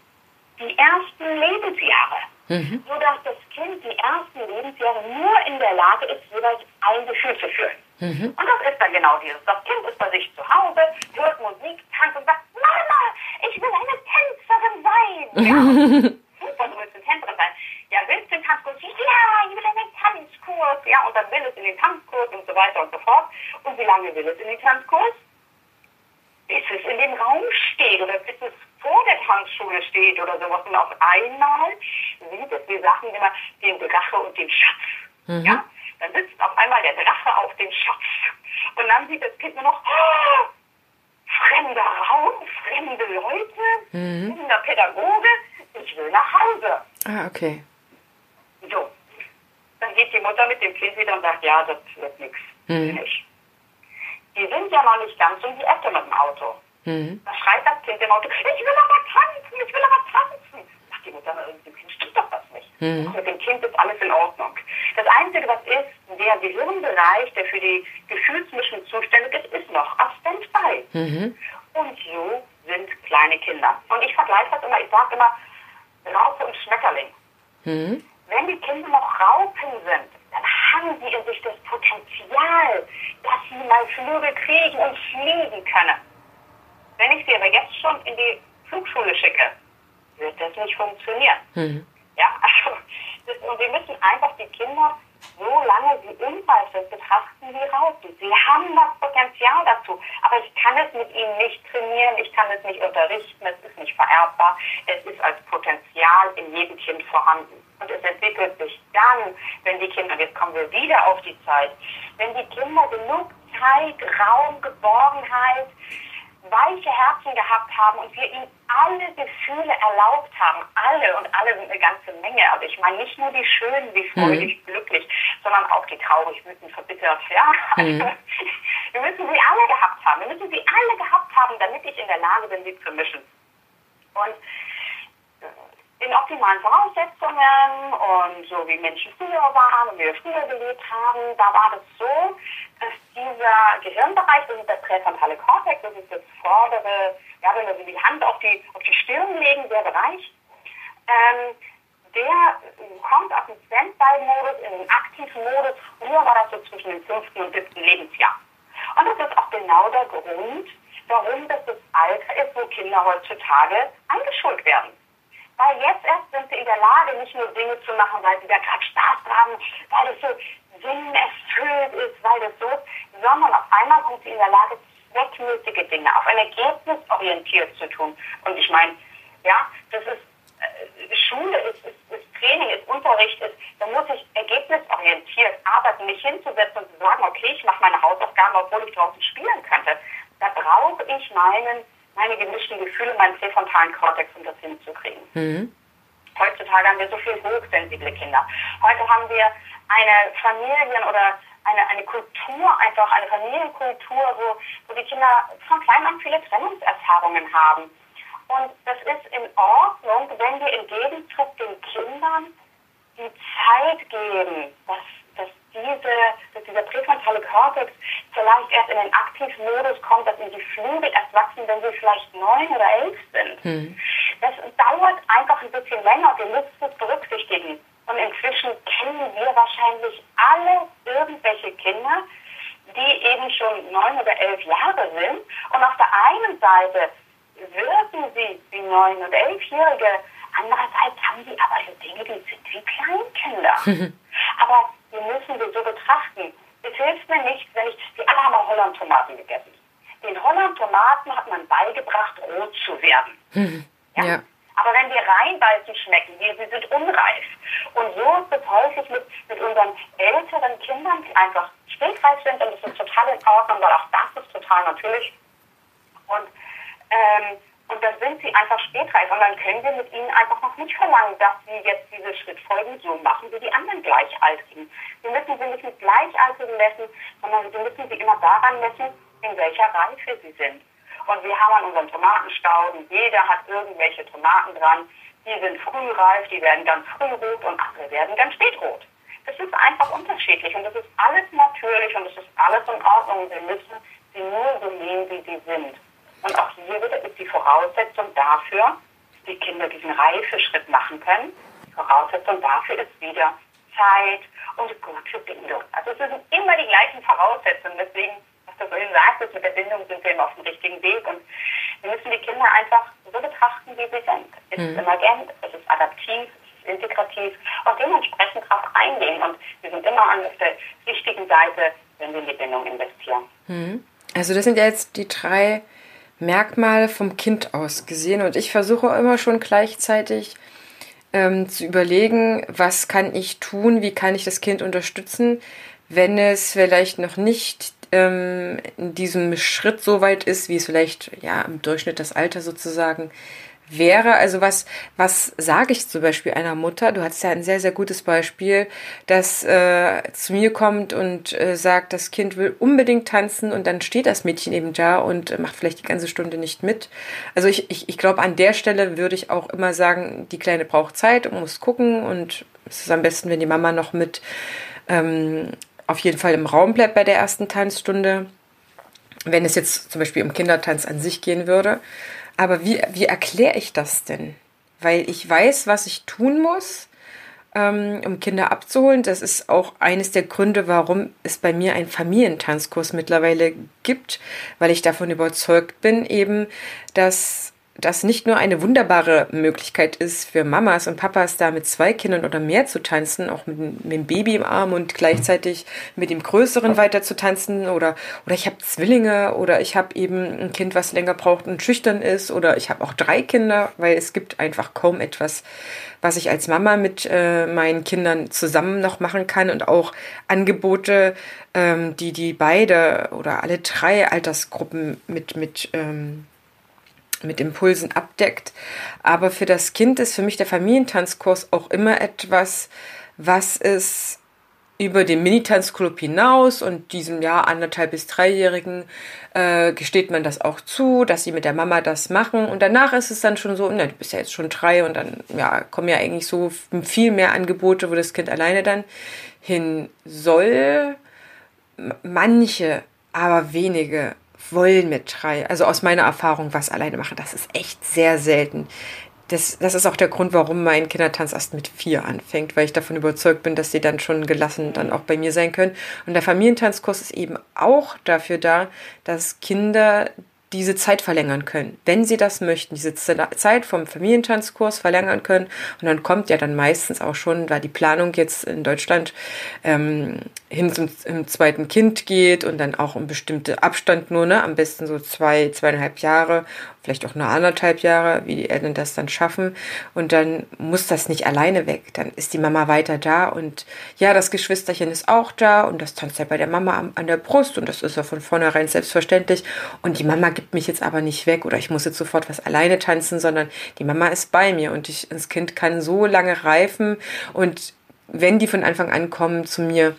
Die ersten Lebensjahre. Mhm. Sodass das Kind die ersten Lebensjahre nur in der Lage ist, jeweils ein Gefühl zu fühlen. Mhm. Und das ist dann genau dieses. Das Kind ist bei sich zu Hause, hört Musik, tanzt und sagt, Mama, ich will eine Tänzerin sein. Ja. Super, du willst eine Tänzerin sein. Ja, willst du den Tanzkurs? Ja, ich will einen Tanzkurs. Ja, und dann will es in den Tanzkurs und so weiter und so fort. Und wie lange will es in den Tanzkurs? Bis es in dem Raum steht oder bis es vor der Tanzschule steht oder sowas. Und auf einmal sieht es die Sachen immer, den Drache und den Schatz. Mhm. Ja? Dann sitzt auf einmal der Drache auf dem Schatz. Und dann sieht das Kind nur noch, oh, fremder Raum, fremde Leute, mhm. fremder Pädagoge, ich will nach Hause. Ah, okay. So. Dann geht die Mutter mit dem Kind wieder und sagt, ja, das wird nichts. Mhm. Die sind ja noch nicht ganz um die Ecke mit dem Auto. Mhm. Da schreit das Kind im Auto, ich will aber tanzen, ich will aber tanzen. Sagt die Mutter, mit dem Kind stimmt doch was nicht. Mhm. Mit dem Kind ist alles in Ordnung. Das Einzige, was ist, der Gehirnbereich, der für die Gefühlsmischung zuständig ist, ist noch auf Standby. Mhm. Und so sind kleine Kinder. Und ich vergleiche das immer, ich sage immer, Raupe und Schmetterling. Mhm. Wenn die Kinder noch Raupen sind, dann haben sie in sich das Potenzial, dass sie mal Flügel kriegen und fliegen können. Wenn ich sie aber jetzt schon in die Flugschule schicke, wird das nicht funktionieren. Mhm. Ja, also, das, und wir müssen einfach die Kinder, so lange sie unreif sind, betrachten wie Raupen. Sie haben das Potenzial dazu, aber ich kann es mit ihnen nicht trainieren, ich kann es nicht unterrichten, es ist nicht vererbbar, es ist als Potenzial in jedem Kind vorhanden. Und es entwickelt sich dann, wenn die Kinder, jetzt kommen wir wieder auf die Zeit, wenn die Kinder genug Zeit, Raum, Geborgenheit, weiche Herzen gehabt haben und wir ihnen alle Gefühle erlaubt haben, alle und alle sind eine ganze Menge, aber ich meine nicht nur die schönen, wie freudig, mhm. glücklich, sondern auch die traurig, wütend, verbittert, ja. Mhm. wir müssen sie alle gehabt haben, wir müssen sie alle gehabt haben, damit ich in der Lage bin, sie zu mischen. Und in optimalen Voraussetzungen und so wie Menschen früher waren und wie wir früher gelebt haben, da war das so, dass dieser Gehirnbereich, das ist der präfrontale Kortex, das ist das vordere, ja, wenn wir so die Hand auf die, auf die Stirn legen, der Bereich, ähm, der kommt aus dem Standby-Modus in den aktiven Modus. Früher war das so zwischen dem fünften und siebten Lebensjahr. Und das ist auch genau der Grund, warum das das Alter ist, wo Kinder heutzutage eingeschult werden. Weil jetzt erst sind sie in der Lage, nicht nur Dinge zu machen, weil sie da gerade Spaß haben, weil es so sinnerfüllt ist, weil das so sondern auf einmal sind sie in der Lage, zweckmäßige Dinge auf ein Ergebnis orientiert zu tun. Und ich meine, ja, das ist äh, Schule, ist, ist, ist Training, ist Unterricht, ist, da muss ich ergebnisorientiert arbeiten, mich hinzusetzen und zu sagen, okay, ich mache meine Hausaufgaben, obwohl ich draußen spielen könnte. Da brauche ich meinen meine gemischten Gefühle, meinen präfrontalen Kortex und das hinzukriegen. Mhm. Heutzutage haben wir so viele hochsensible Kinder. Heute haben wir eine Familien- oder eine, eine Kultur, einfach eine Familienkultur, wo, wo die Kinder von klein an viele Trennungserfahrungen haben. Und das ist in Ordnung, wenn wir im Gegenzug den Kindern die Zeit geben, dass, dass, diese, dass dieser präfrontale Kortex vielleicht erst in den Aktivmodus kommt, dass in die Flügel erst wachsen, wenn sie vielleicht neun oder elf sind. Hm. Das dauert einfach ein bisschen länger. Wir müssen es berücksichtigen. Und inzwischen kennen wir wahrscheinlich alle irgendwelche Kinder, die eben schon neun oder elf Jahre sind. Und auf der einen Seite wirken sie wie neun- oder elfjährige, andererseits haben sie aber so Dinge, die sind wie Kleinkinder. aber wir müssen sie so betrachten. Es hilft mir nicht, wenn ich, die alle haben Holland-Tomaten gegessen. Den Holland-Tomaten hat man beigebracht, rot zu werden. ja? ja. Aber wenn wir reinbeißen, schmecken wir, sie sind unreif. Und so ist es häufig mit, mit unseren älteren Kindern, die einfach spätreif sind. Und das ist total in Ordnung, weil auch das ist total natürlich. Und, ähm, und dann sind sie einfach spätreif. Und dann können wir mit ihnen einfach noch nicht verlangen, dass sie jetzt diese Schrittfolgen so machen wie die anderen Gleichaltrigen. Wir müssen sie nicht mit Gleichaltrigen messen, sondern wir müssen sie immer daran messen, in welcher Reife sie sind. Und wir haben an unseren Tomatenstauden, jeder hat irgendwelche Tomaten dran. Die sind frühreif, die werden ganz früh rot und andere werden ganz spät rot. Das ist einfach unterschiedlich und das ist alles natürlich und das ist alles in Ordnung. Wir müssen sie nur so nehmen, wie sie sind. Und auch hier wieder ist die Voraussetzung dafür, dass die Kinder diesen Reifeschritt machen können. Die Voraussetzung dafür ist wieder Zeit und gute Bindung. Also es sind immer die gleichen Voraussetzungen. Deswegen du vorhin sagtest, mit der Bindung sind wir immer auf dem richtigen Weg und wir müssen die Kinder einfach so betrachten, wie sie sind. Es mhm. ist emergent, es ist adaptiv, es ist integrativ und dementsprechend darauf eingehen und wir sind immer an der richtigen Seite, wenn wir in die Bindung investieren. Mhm. Also das sind ja jetzt die drei Merkmale vom Kind aus gesehen und ich versuche immer schon gleichzeitig ähm, zu überlegen, was kann ich tun, wie kann ich das Kind unterstützen, wenn es vielleicht noch nicht ähm, in diesem Schritt so weit ist, wie es vielleicht ja im Durchschnitt das Alter sozusagen wäre. Also was, was sage ich zum Beispiel einer Mutter? Du hast ja ein sehr, sehr gutes Beispiel, das äh, zu mir kommt und äh, sagt, das Kind will unbedingt tanzen und dann steht das Mädchen eben da und macht vielleicht die ganze Stunde nicht mit. Also ich, ich, ich glaube, an der Stelle würde ich auch immer sagen, die Kleine braucht Zeit und muss gucken und es ist am besten, wenn die Mama noch mit ähm, auf jeden Fall im Raum bleibt bei der ersten Tanzstunde, wenn es jetzt zum Beispiel um Kindertanz an sich gehen würde. Aber wie, wie erkläre ich das denn? Weil ich weiß, was ich tun muss, ähm, um Kinder abzuholen. Das ist auch eines der Gründe, warum es bei mir einen Familientanzkurs mittlerweile gibt, weil ich davon überzeugt bin, eben, dass das nicht nur eine wunderbare Möglichkeit ist für Mamas und Papas da mit zwei Kindern oder mehr zu tanzen, auch mit, mit dem Baby im Arm und gleichzeitig mit dem Größeren weiter zu tanzen oder, oder ich habe Zwillinge oder ich habe eben ein Kind, was länger braucht und schüchtern ist oder ich habe auch drei Kinder, weil es gibt einfach kaum etwas, was ich als Mama mit äh, meinen Kindern zusammen noch machen kann und auch Angebote, ähm, die die beide oder alle drei Altersgruppen mit, mit ähm, mit Impulsen abdeckt. Aber für das Kind ist für mich der Familientanzkurs auch immer etwas, was es über den Minitanzclub hinaus und diesem Jahr anderthalb bis dreijährigen äh, gesteht man das auch zu, dass sie mit der Mama das machen und danach ist es dann schon so, na, du bist ja jetzt schon drei und dann ja kommen ja eigentlich so viel mehr Angebote, wo das Kind alleine dann hin soll. Manche, aber wenige wollen mit drei. Also aus meiner Erfahrung was alleine machen, das ist echt sehr selten. Das, das ist auch der Grund, warum mein Kindertanz erst mit vier anfängt, weil ich davon überzeugt bin, dass sie dann schon gelassen dann auch bei mir sein können. Und der Familientanzkurs ist eben auch dafür da, dass Kinder diese Zeit verlängern können, wenn sie das möchten, diese Zeit vom Familientanzkurs verlängern können. Und dann kommt ja dann meistens auch schon, weil die Planung jetzt in Deutschland ähm, hin zum, zum zweiten Kind geht und dann auch um bestimmte Abstand nur, ne, am besten so zwei, zweieinhalb Jahre vielleicht auch nur anderthalb Jahre, wie die Eltern das dann schaffen. Und dann muss das nicht alleine weg. Dann ist die Mama weiter da und ja, das Geschwisterchen ist auch da und das tanzt ja bei der Mama an der Brust und das ist ja von vornherein selbstverständlich. Und die Mama gibt gibt mich jetzt aber nicht weg oder ich muss jetzt sofort was alleine tanzen, sondern die Mama ist bei mir und ich, das Kind kann so lange reifen und wenn die von Anfang an kommen zu mir,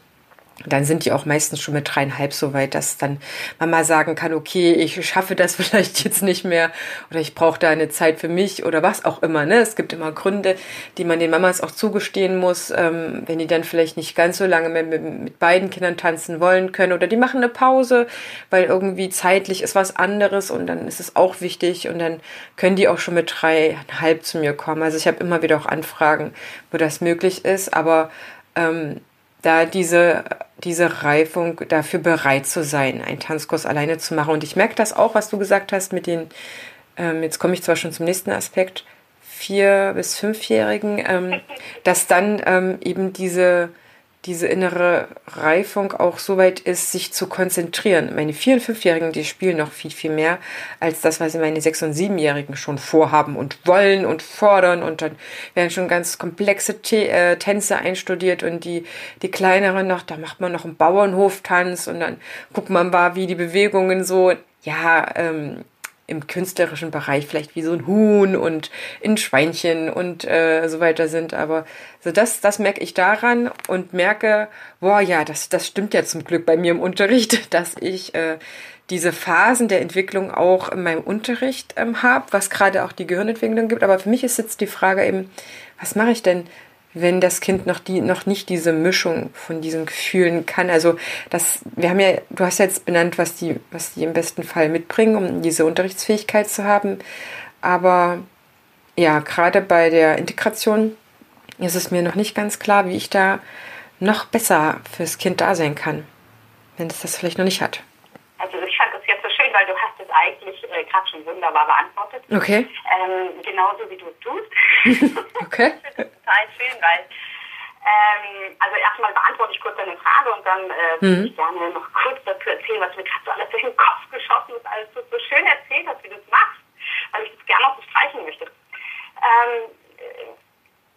dann sind die auch meistens schon mit dreieinhalb so weit, dass dann Mama sagen kann, okay, ich schaffe das vielleicht jetzt nicht mehr oder ich brauche da eine Zeit für mich oder was auch immer. Ne? Es gibt immer Gründe, die man den Mamas auch zugestehen muss, ähm, wenn die dann vielleicht nicht ganz so lange mehr mit, mit beiden Kindern tanzen wollen können oder die machen eine Pause, weil irgendwie zeitlich ist was anderes und dann ist es auch wichtig und dann können die auch schon mit dreieinhalb zu mir kommen. Also ich habe immer wieder auch Anfragen, wo das möglich ist, aber ähm, da diese, diese Reifung dafür bereit zu sein, einen Tanzkurs alleine zu machen. Und ich merke das auch, was du gesagt hast mit den, ähm, jetzt komme ich zwar schon zum nächsten Aspekt, vier- bis fünfjährigen, ähm, dass dann ähm, eben diese diese innere Reifung auch so weit ist, sich zu konzentrieren. Meine Vier- und Fünfjährigen, die spielen noch viel, viel mehr als das, was meine Sechs- und Siebenjährigen schon vorhaben und wollen und fordern. Und dann werden schon ganz komplexe T äh, Tänze einstudiert und die, die kleineren noch, da macht man noch einen Bauernhoftanz und dann guckt man mal, wie die Bewegungen so, ja, ähm, im künstlerischen Bereich vielleicht wie so ein Huhn und ein Schweinchen und äh, so weiter sind. Aber so das, das merke ich daran und merke, boah, ja, das, das stimmt ja zum Glück bei mir im Unterricht, dass ich äh, diese Phasen der Entwicklung auch in meinem Unterricht ähm, habe, was gerade auch die Gehirnentwicklung gibt. Aber für mich ist jetzt die Frage eben, was mache ich denn, wenn das Kind noch die noch nicht diese Mischung von diesen Gefühlen kann. Also das, wir haben ja, du hast jetzt benannt, was die, was die im besten Fall mitbringen, um diese Unterrichtsfähigkeit zu haben. Aber ja, gerade bei der Integration ist es mir noch nicht ganz klar, wie ich da noch besser fürs Kind da sein kann, wenn es das vielleicht noch nicht hat. Also ich fand das jetzt so schön, weil du hast es eigentlich äh, gerade schon wunderbar beantwortet. Okay. Ähm, genauso wie du es tust. okay. total schön, weil ähm, also erstmal beantworte ich kurz deine Frage und dann äh, würde Mhm. ich gerne noch kurz dazu erzählen, was mir gerade so alles durch den Kopf geschossen ist, alles so, so schön erzählt hast, wie du es machst, weil ich das gerne noch bestreichen möchte. Ähm, äh,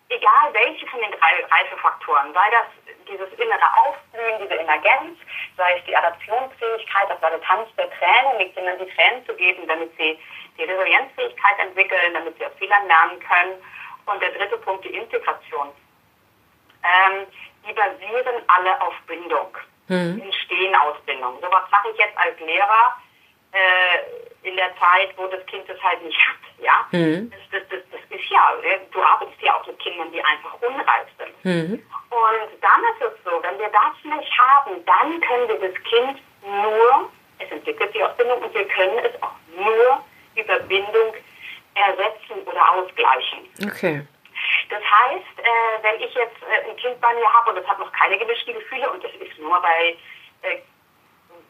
egal welche von den drei Reifefaktoren, sei das dieses innere Aufblühen, diese Emergenz, sei es die Adaptionsfähigkeit, das war der Tanz der Tränen, den Kindern die Tränen zu geben, damit sie die Resilienzfähigkeit entwickeln, damit sie aus Fehlern lernen können. Und der dritte Punkt, die Integration. Ähm, die basieren alle auf Bindung, Mhm. entstehen aus Bindung. So was mache ich jetzt als Lehrer äh, in der Zeit, wo das Kind das halt nicht hat. Ja? Mhm. Das, das, das, das ist ja, äh, du arbeitest ja auch mit Kindern, die einfach unreif sind. Mhm. Und dann ist es so, wenn wir das nicht haben, dann können wir das Kind nur, es entwickelt sich aus Bindung und wir können es auch nur über Bindung ersetzen oder ausgleichen. Okay. Das heißt, äh, wenn ich jetzt äh, ein Kind bei mir habe und es hat noch keine gemischten Gefühle und das ist nur bei äh,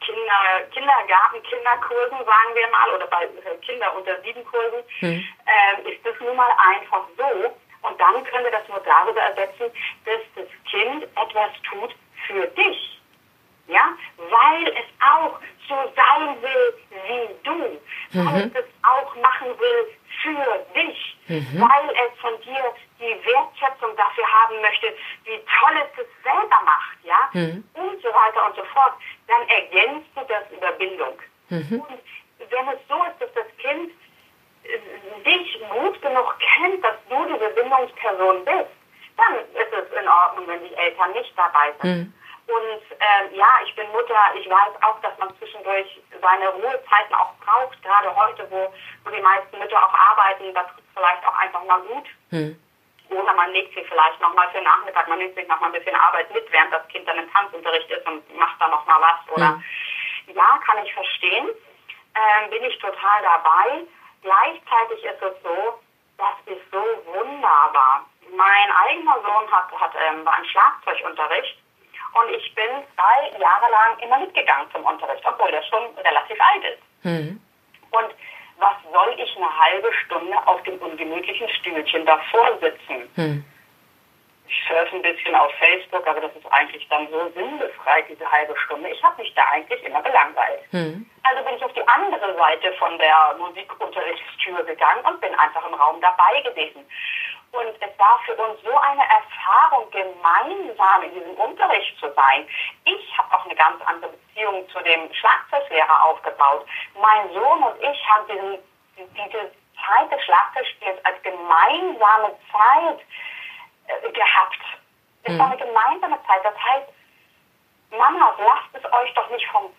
Kinder, Kindergarten, Kinderkursen, sagen wir mal, oder bei äh, Kinder unter sieben Kursen, Mhm. ähm, ist das nun mal einfach so. Und dann können wir das nur darüber ersetzen, dass das Kind etwas tut für dich. Ja, weil es auch so sein will wie du, weil es auch machen will für dich, weil es von dir die Wertschätzung dafür haben möchte, wie toll es es selber macht, ja, und so weiter und so fort, dann ergänzt du das über Bindung. Und wenn es so ist, dass das Kind äh, dich gut genug kennt, dass du diese Bindungsperson bist, dann ist es in Ordnung, wenn die Eltern nicht dabei sind. Und ähm, ja, ich bin Mutter, ich weiß auch, dass man zwischendurch seine Ruhezeiten auch braucht, gerade heute, wo, wo die meisten Mütter auch arbeiten, da tut es vielleicht auch einfach mal gut. Mhm. Oder man legt sie vielleicht nochmal für den Nachmittag, man nimmt sich nochmal ein bisschen Arbeit mit, während das Kind dann im Tanzunterricht ist und macht da nochmal was. Oder ja, kann ich verstehen, ähm, bin ich total dabei. Gleichzeitig ist es so, das ist so wunderbar. Mein eigener Sohn hat, hat ähm, war im Schlagzeugunterricht und ich bin zwei Jahre lang immer mitgegangen zum Unterricht, obwohl der schon relativ alt ist. Mhm. Und was soll ich eine halbe Stunde auf dem ungemütlichen Stühlchen davor sitzen? Mhm. Ich surfe ein bisschen auf Facebook, aber das ist eigentlich dann so sinnbefreit, diese halbe Stunde. Ich habe mich da eigentlich immer gelangweilt. Mhm. Also bin ich auf die andere Seite von der Musikunterrichtstür gegangen und bin einfach im Raum dabei gewesen. Und es war für uns so eine Erfahrung, gemeinsam in diesem Unterricht zu sein. Ich habe auch eine ganz andere Beziehung zu dem Schlagzeuglehrer aufgebaut. Mein Sohn und ich haben diesen, diese Zeit des Schlagzeugspiels als gemeinsame Zeit äh, gehabt. Es mhm. war eine gemeinsame Zeit. Das heißt, Mama, lasst es euch doch nicht vom,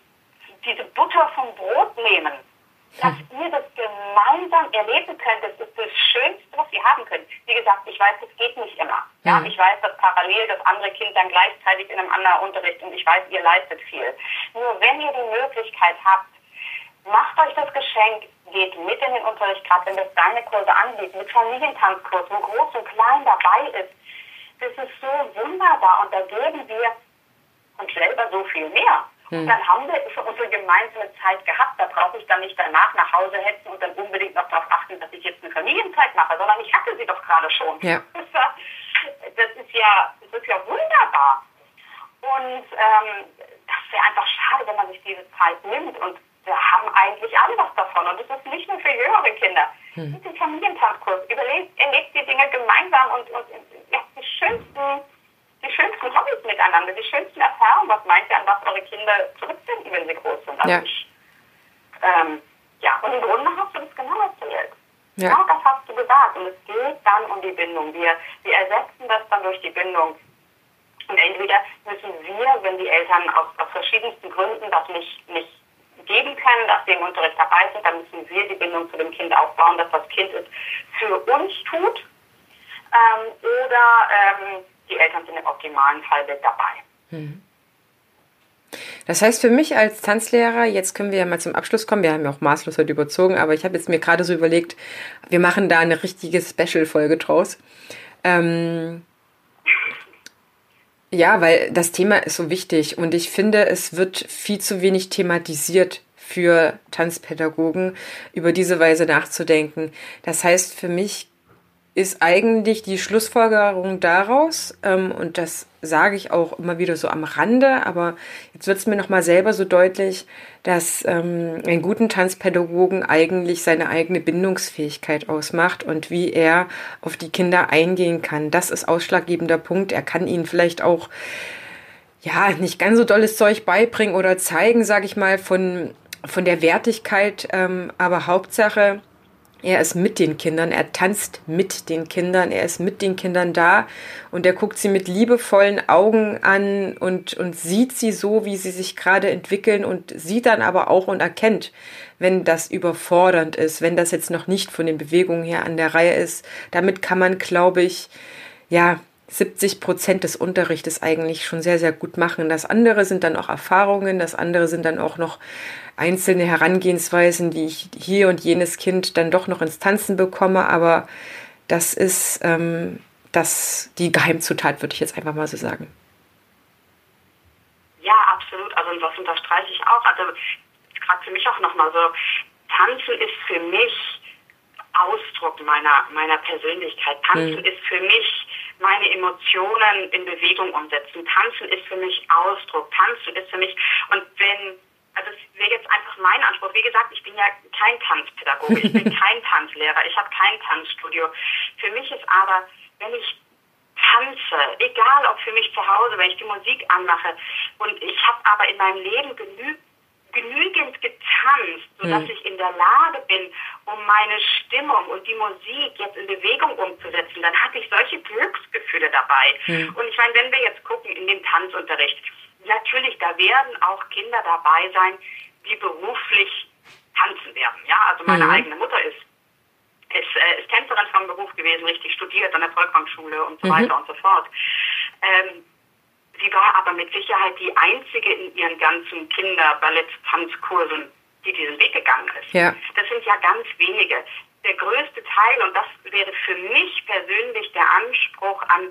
diese Butter vom Brot nehmen dass ihr das gemeinsam erleben könnt, das ist das Schönste, was ihr haben könnt. Wie gesagt, ich weiß, das geht nicht immer. Ja, ich weiß, dass parallel das andere Kind dann gleichzeitig in einem anderen Unterricht und ich weiß, ihr leistet viel. Nur wenn ihr die Möglichkeit habt, macht euch das Geschenk, geht mit in den Unterricht, gerade wenn das deine Kurse anbietet, mit Familientanzkurs, wo groß und klein dabei ist. Das ist so wunderbar und da geben wir uns selber so viel mehr. Hm. Dann haben wir schon unsere gemeinsame Zeit gehabt. Da brauche ich dann nicht danach nach Hause hetzen und dann unbedingt noch darauf achten, dass ich jetzt eine Familienzeit mache, sondern ich hatte sie doch gerade schon. Ja. Das, ist ja, das ist ja wunderbar. Und ähm, das wäre einfach schade, wenn man sich diese Zeit nimmt. Und wir haben eigentlich alle was davon. Und das ist nicht nur für jüngere Kinder. Hm. Diesen Familientanzkurs. Überlegt, erlebt die Dinge gemeinsam und, und ja, die schönsten die schönsten Hobbys miteinander, die schönsten Erfahrungen. Was meint ihr, an was eure Kinder zurückfinden, wenn sie groß sind? Also ja. Ich, ähm, ja, und im Grunde hast du das genau erzählt. Ja. Genau das hast du gesagt. Und es geht dann um die Bindung. Wir, wir ersetzen das dann durch die Bindung. Und entweder müssen wir, wenn die Eltern aus, aus verschiedensten Gründen das nicht, nicht geben können, dass sie im Unterricht dabei sind, dann müssen wir die Bindung zu dem Kind aufbauen, dass das Kind es für uns tut. Ähm, oder ähm, die Eltern sind im optimalen Fall mit dabei. Hm. Das heißt für mich als Tanzlehrer, jetzt können wir ja mal zum Abschluss kommen, wir haben ja auch maßlos heute überzogen, aber ich habe jetzt mir gerade so überlegt, wir machen da eine richtige Special-Folge draus. Ähm, ja, weil das Thema ist so wichtig und ich finde, es wird viel zu wenig thematisiert für Tanzpädagogen, über diese Weise nachzudenken. Das heißt für mich ist eigentlich die Schlussfolgerung daraus, ähm, und das sage ich auch immer wieder so am Rande, aber jetzt wird es mir nochmal selber so deutlich, dass ähm, einen guten Tanzpädagogen eigentlich seine eigene Bindungsfähigkeit ausmacht und wie er auf die Kinder eingehen kann. Das ist ausschlaggebender Punkt. Er kann ihnen vielleicht auch ja nicht ganz so dolles Zeug beibringen oder zeigen, sage ich mal, von, von der Wertigkeit, ähm, aber Hauptsache, er ist mit den Kindern, er tanzt mit den Kindern, er ist mit den Kindern da und er guckt sie mit liebevollen Augen an und, und sieht sie so, wie sie sich gerade entwickeln und sieht dann aber auch und erkennt, wenn das überfordernd ist, wenn das jetzt noch nicht von den Bewegungen her an der Reihe ist. Damit kann man, glaube ich, ja, 70 Prozent des Unterrichtes eigentlich schon sehr, sehr gut machen. Das andere sind dann auch Erfahrungen, das andere sind dann auch noch einzelne Herangehensweisen, wie ich hier und jenes Kind dann doch noch ins Tanzen bekomme, aber das ist ähm, das, die Geheimzutat, würde ich jetzt einfach mal so sagen. Ja, absolut. Also das unterstreiche ich auch. Also gerade für mich auch nochmal so, Tanzen ist für mich Ausdruck meiner, meiner Persönlichkeit. Tanzen hm. ist für mich meine Emotionen in Bewegung umsetzen. Tanzen ist für mich Ausdruck. Tanzen ist für mich, und wenn, also es wäre jetzt einfach mein Anspruch. Wie gesagt, ich bin ja kein Tanzpädagoge, ich bin kein Tanzlehrer, ich habe kein Tanzstudio. Für mich ist aber, wenn ich tanze, egal ob für mich zu Hause, wenn ich die Musik anmache, und ich habe aber in meinem Leben genügend genügend getanzt, sodass mhm. ich in der Lage bin, um meine Stimmung und die Musik jetzt in Bewegung umzusetzen, dann hatte ich solche Glücksgefühle dabei. Mhm. Und ich meine, wenn wir jetzt gucken in dem Tanzunterricht, natürlich, da werden auch Kinder dabei sein, die beruflich tanzen werden. Ja, also meine mhm. eigene Mutter ist ist, äh, ist Tänzerin vom Beruf gewesen, richtig studiert an der Volkwangschule und so mhm. weiter und so fort. Ähm, Sie war aber mit Sicherheit die einzige in ihren ganzen Kinder-Ballett-Tanzkursen, die diesen Weg gegangen ist. Ja. Das sind ja ganz wenige. Der größte Teil, und das wäre für mich persönlich der Anspruch an,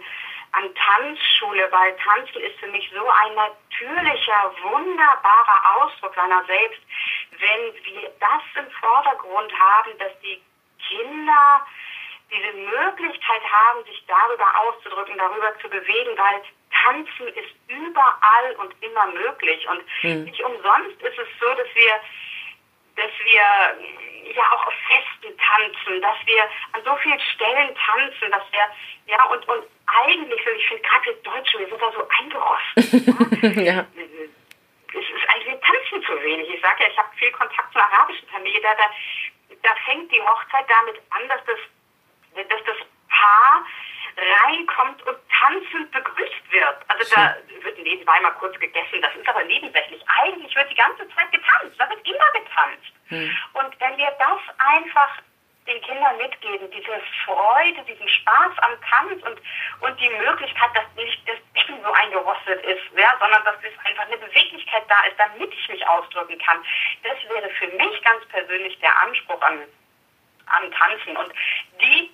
an Tanzschule, weil Tanzen ist für mich so ein natürlicher, wunderbarer Ausdruck seiner selbst, wenn wir das im Vordergrund haben, dass die Kinder diese Möglichkeit haben, sich darüber auszudrücken, darüber zu bewegen, weil Tanzen ist überall und immer möglich. Und mhm. nicht umsonst ist es so, dass wir, dass wir ja auch auf Festen tanzen, dass wir an so vielen Stellen tanzen, dass wir, ja, und, und eigentlich, so, ich finde gerade wir Deutsche, wir sind da so eingerostet. ja. ja. Es ist eigentlich, wir tanzen zu wenig. Ich sage ja, ich habe viel Kontakt zur arabischen Familie, da, da, da fängt die Hochzeit damit an, dass das, dass das Paar reinkommt und tanzend begrüßt wird. Also da wird nebenbei mal kurz gegessen, das ist aber nebensächlich. Eigentlich wird die ganze Zeit getanzt, da wird immer getanzt. Hm. Und wenn wir das einfach den Kindern mitgeben, diese Freude, diesen Spaß am Tanz und, und die Möglichkeit, dass nicht das Becken so eingerostet ist, ja, sondern dass es einfach eine Beweglichkeit da ist, damit ich mich ausdrücken kann. Das wäre für mich ganz persönlich der Anspruch an, an Tanzen. Und die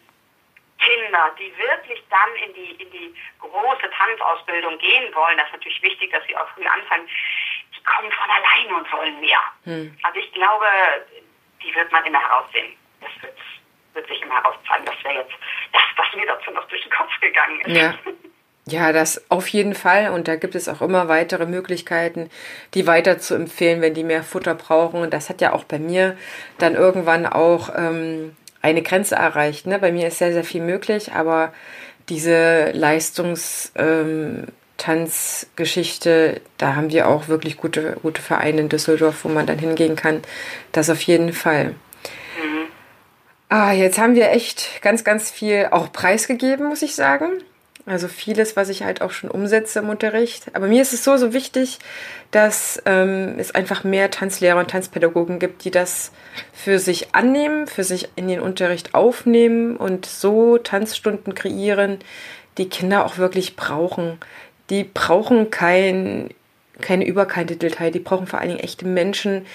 Kinder, die wirklich dann in die, in die große Tanzausbildung gehen wollen, das ist natürlich wichtig, dass sie auch früh anfangen, die kommen von alleine und wollen mehr. Hm. Also ich glaube, die wird man immer heraussehen. Das wird, wird sich immer herauszeigen. Das wäre jetzt das, was mir dazu noch durch den Kopf gegangen ist. Ja. Ja, das auf jeden Fall. Und da gibt es auch immer weitere Möglichkeiten, die weiter zu empfehlen, wenn die mehr Futter brauchen. Und das hat ja auch bei mir dann irgendwann auch ähm, eine Grenze erreicht. Ne? Bei mir ist sehr, sehr viel möglich, aber diese Leistungstanzgeschichte, ähm, da haben wir auch wirklich gute, gute Vereine in Düsseldorf, wo man dann hingehen kann. Das auf jeden Fall. Mhm. Ah, jetzt haben wir echt ganz, ganz viel auch preisgegeben, muss ich sagen. Also vieles, was ich halt auch schon umsetze im Unterricht. Aber mir ist es so, so wichtig, dass ähm, es einfach mehr Tanzlehrer und Tanzpädagogen gibt, die das für sich annehmen, für sich in den Unterricht aufnehmen und so Tanzstunden kreieren, die Kinder auch wirklich brauchen. Die brauchen kein, keine Überkandidatei, die brauchen vor allen Dingen echte Menschen,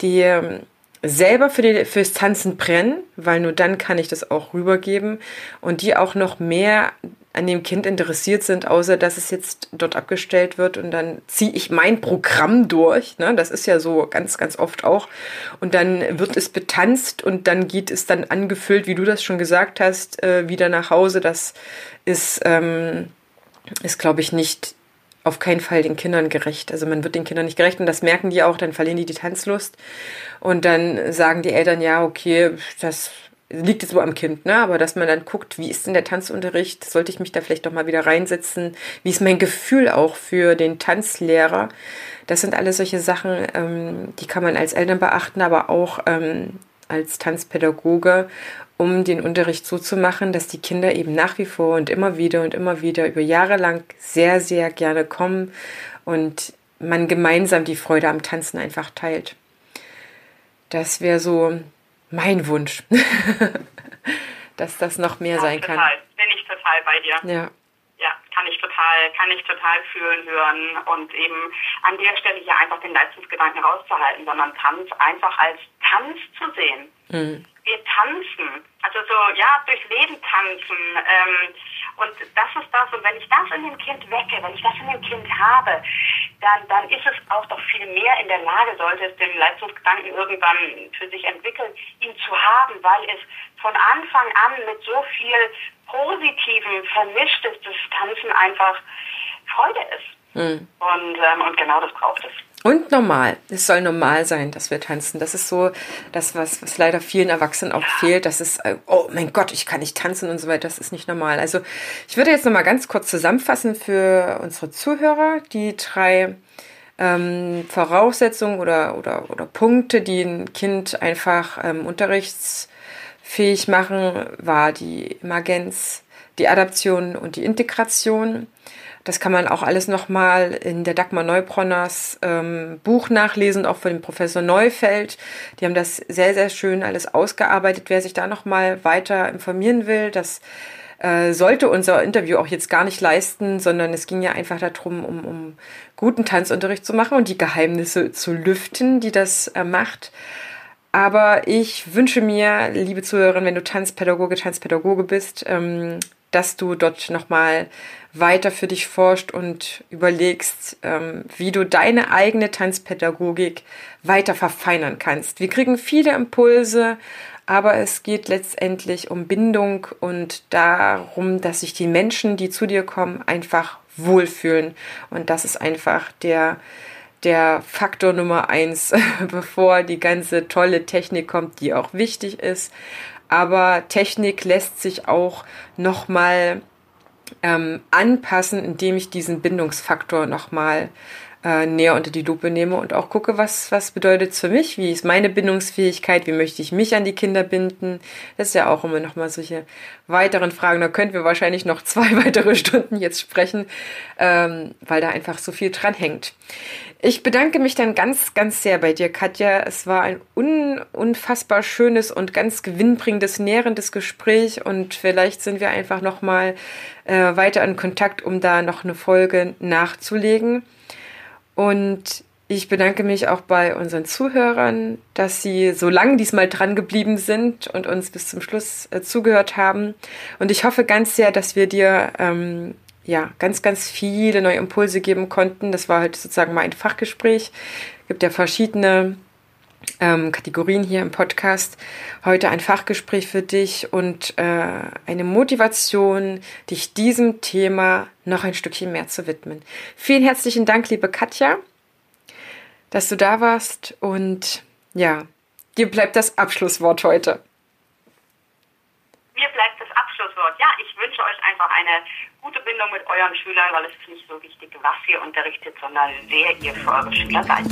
die ähm, selber für die, fürs Tanzen brennen, weil nur dann kann ich das auch rübergeben und die auch noch mehr an dem Kind interessiert sind, außer dass es jetzt dort abgestellt wird und dann ziehe ich mein Programm durch. Ne? Das ist ja so ganz, ganz oft auch. Und dann wird es betanzt und dann geht es dann angefüllt, wie du das schon gesagt hast, äh, wieder nach Hause. Das ist, ähm, ist glaube ich, nicht auf keinen Fall den Kindern gerecht. Also man wird den Kindern nicht gerecht und das merken die auch, dann verlieren die die Tanzlust und dann sagen die Eltern, ja, okay, das liegt jetzt so am Kind, ne? Aber dass man dann guckt, wie ist denn der Tanzunterricht? Sollte ich mich da vielleicht doch mal wieder reinsetzen? Wie ist mein Gefühl auch für den Tanzlehrer? Das sind alles solche Sachen, ähm, die kann man als Eltern beachten, aber auch ähm, als Tanzpädagoge, um den Unterricht so zu machen, dass die Kinder eben nach wie vor und immer wieder und immer wieder über Jahre lang sehr, sehr gerne kommen und man gemeinsam die Freude am Tanzen einfach teilt. Das wäre so mein Wunsch, dass das noch mehr ja, sein total. kann. Bin ich total bei dir. Ja. Kann ich total, kann ich total fühlen, hören und eben an der Stelle hier einfach den Leistungsgedanken rauszuhalten, sondern Tanz einfach als Tanz zu sehen. Mhm. Wir tanzen, also so, ja, durchs Leben tanzen. Ähm, und das ist das. Und wenn ich das in dem Kind wecke, wenn ich das in dem Kind habe, dann, dann ist es auch doch viel mehr in der Lage, sollte es den Leistungsgedanken irgendwann für sich entwickeln, ihn zu haben, weil es von Anfang an mit so viel Positivem vermischt ist, dass Tanzen einfach Freude ist. Mhm. Und, ähm, und genau das braucht es. Und normal. Es soll normal sein, dass wir tanzen. Das ist so das, was, was leider vielen Erwachsenen auch fehlt. Das ist, äh, oh mein Gott, ich kann nicht tanzen und so weiter. Das ist nicht normal. Also ich würde jetzt nochmal ganz kurz zusammenfassen für unsere Zuhörer die drei ähm, Voraussetzungen oder, oder, oder Punkte, die ein Kind einfach ähm, unterrichtsfähig machen, war die Emergenz, die Adaption und die Integration. Das kann man auch alles nochmal in der Dagmar Neubronners ähm, Buch nachlesen, auch von dem Professor Neufeld. Die haben das sehr, sehr schön alles ausgearbeitet. Wer sich da nochmal weiter informieren will, das äh, sollte unser Interview auch jetzt gar nicht leisten, sondern es ging ja einfach darum, um, um guten Tanzunterricht zu machen und die Geheimnisse zu lüften, die das äh, macht. Aber ich wünsche mir, liebe Zuhörerin, wenn du Tanzpädagoge, Tanzpädagoge bist, ähm, dass du dort nochmal weiter für dich forscht und überlegst, ähm, wie du deine eigene Tanzpädagogik weiter verfeinern kannst. Wir kriegen viele Impulse, aber es geht letztendlich um Bindung und darum, dass sich die Menschen, die zu dir kommen, einfach wohlfühlen. Und das ist einfach der, der Faktor Nummer eins, bevor die ganze tolle Technik kommt, die auch wichtig ist. Aber Technik lässt sich auch nochmal ähm, anpassen, indem ich diesen Bindungsfaktor nochmal äh, näher unter die Lupe nehme und auch gucke, was, was bedeutet es für mich, wie ist meine Bindungsfähigkeit, wie möchte ich mich an die Kinder binden. Das ist ja auch immer nochmal solche weiteren Fragen. Da könnten wir wahrscheinlich noch zwei weitere Stunden jetzt sprechen, ähm, weil da einfach so viel dran hängt. Ich bedanke mich dann ganz, ganz sehr bei dir, Katja. Es war ein un unfassbar schönes und ganz gewinnbringendes, nährendes Gespräch und vielleicht sind wir einfach nochmal äh, weiter in Kontakt, um da noch eine Folge nachzulegen. Und ich bedanke mich auch bei unseren Zuhörern, dass sie so lange diesmal dran geblieben sind und uns bis zum Schluss äh, zugehört haben. Und ich hoffe ganz sehr, dass wir dir ähm, ja ganz, ganz viele neue Impulse geben konnten. Das war halt sozusagen mal ein Fachgespräch. Es gibt ja verschiedene ähm, Kategorien hier im Podcast. Heute ein Fachgespräch für dich und äh, eine Motivation, dich diesem Thema noch ein Stückchen mehr zu widmen. Vielen herzlichen Dank, liebe Katja, dass du da warst und ja, dir bleibt das Abschlusswort heute. Mir bleibt das Abschlusswort. Ja, ich wünsche euch einfach eine gute Bindung mit euren Schülern, weil es ist nicht so wichtig, was ihr unterrichtet, sondern wer ihr für eure Schüler seid.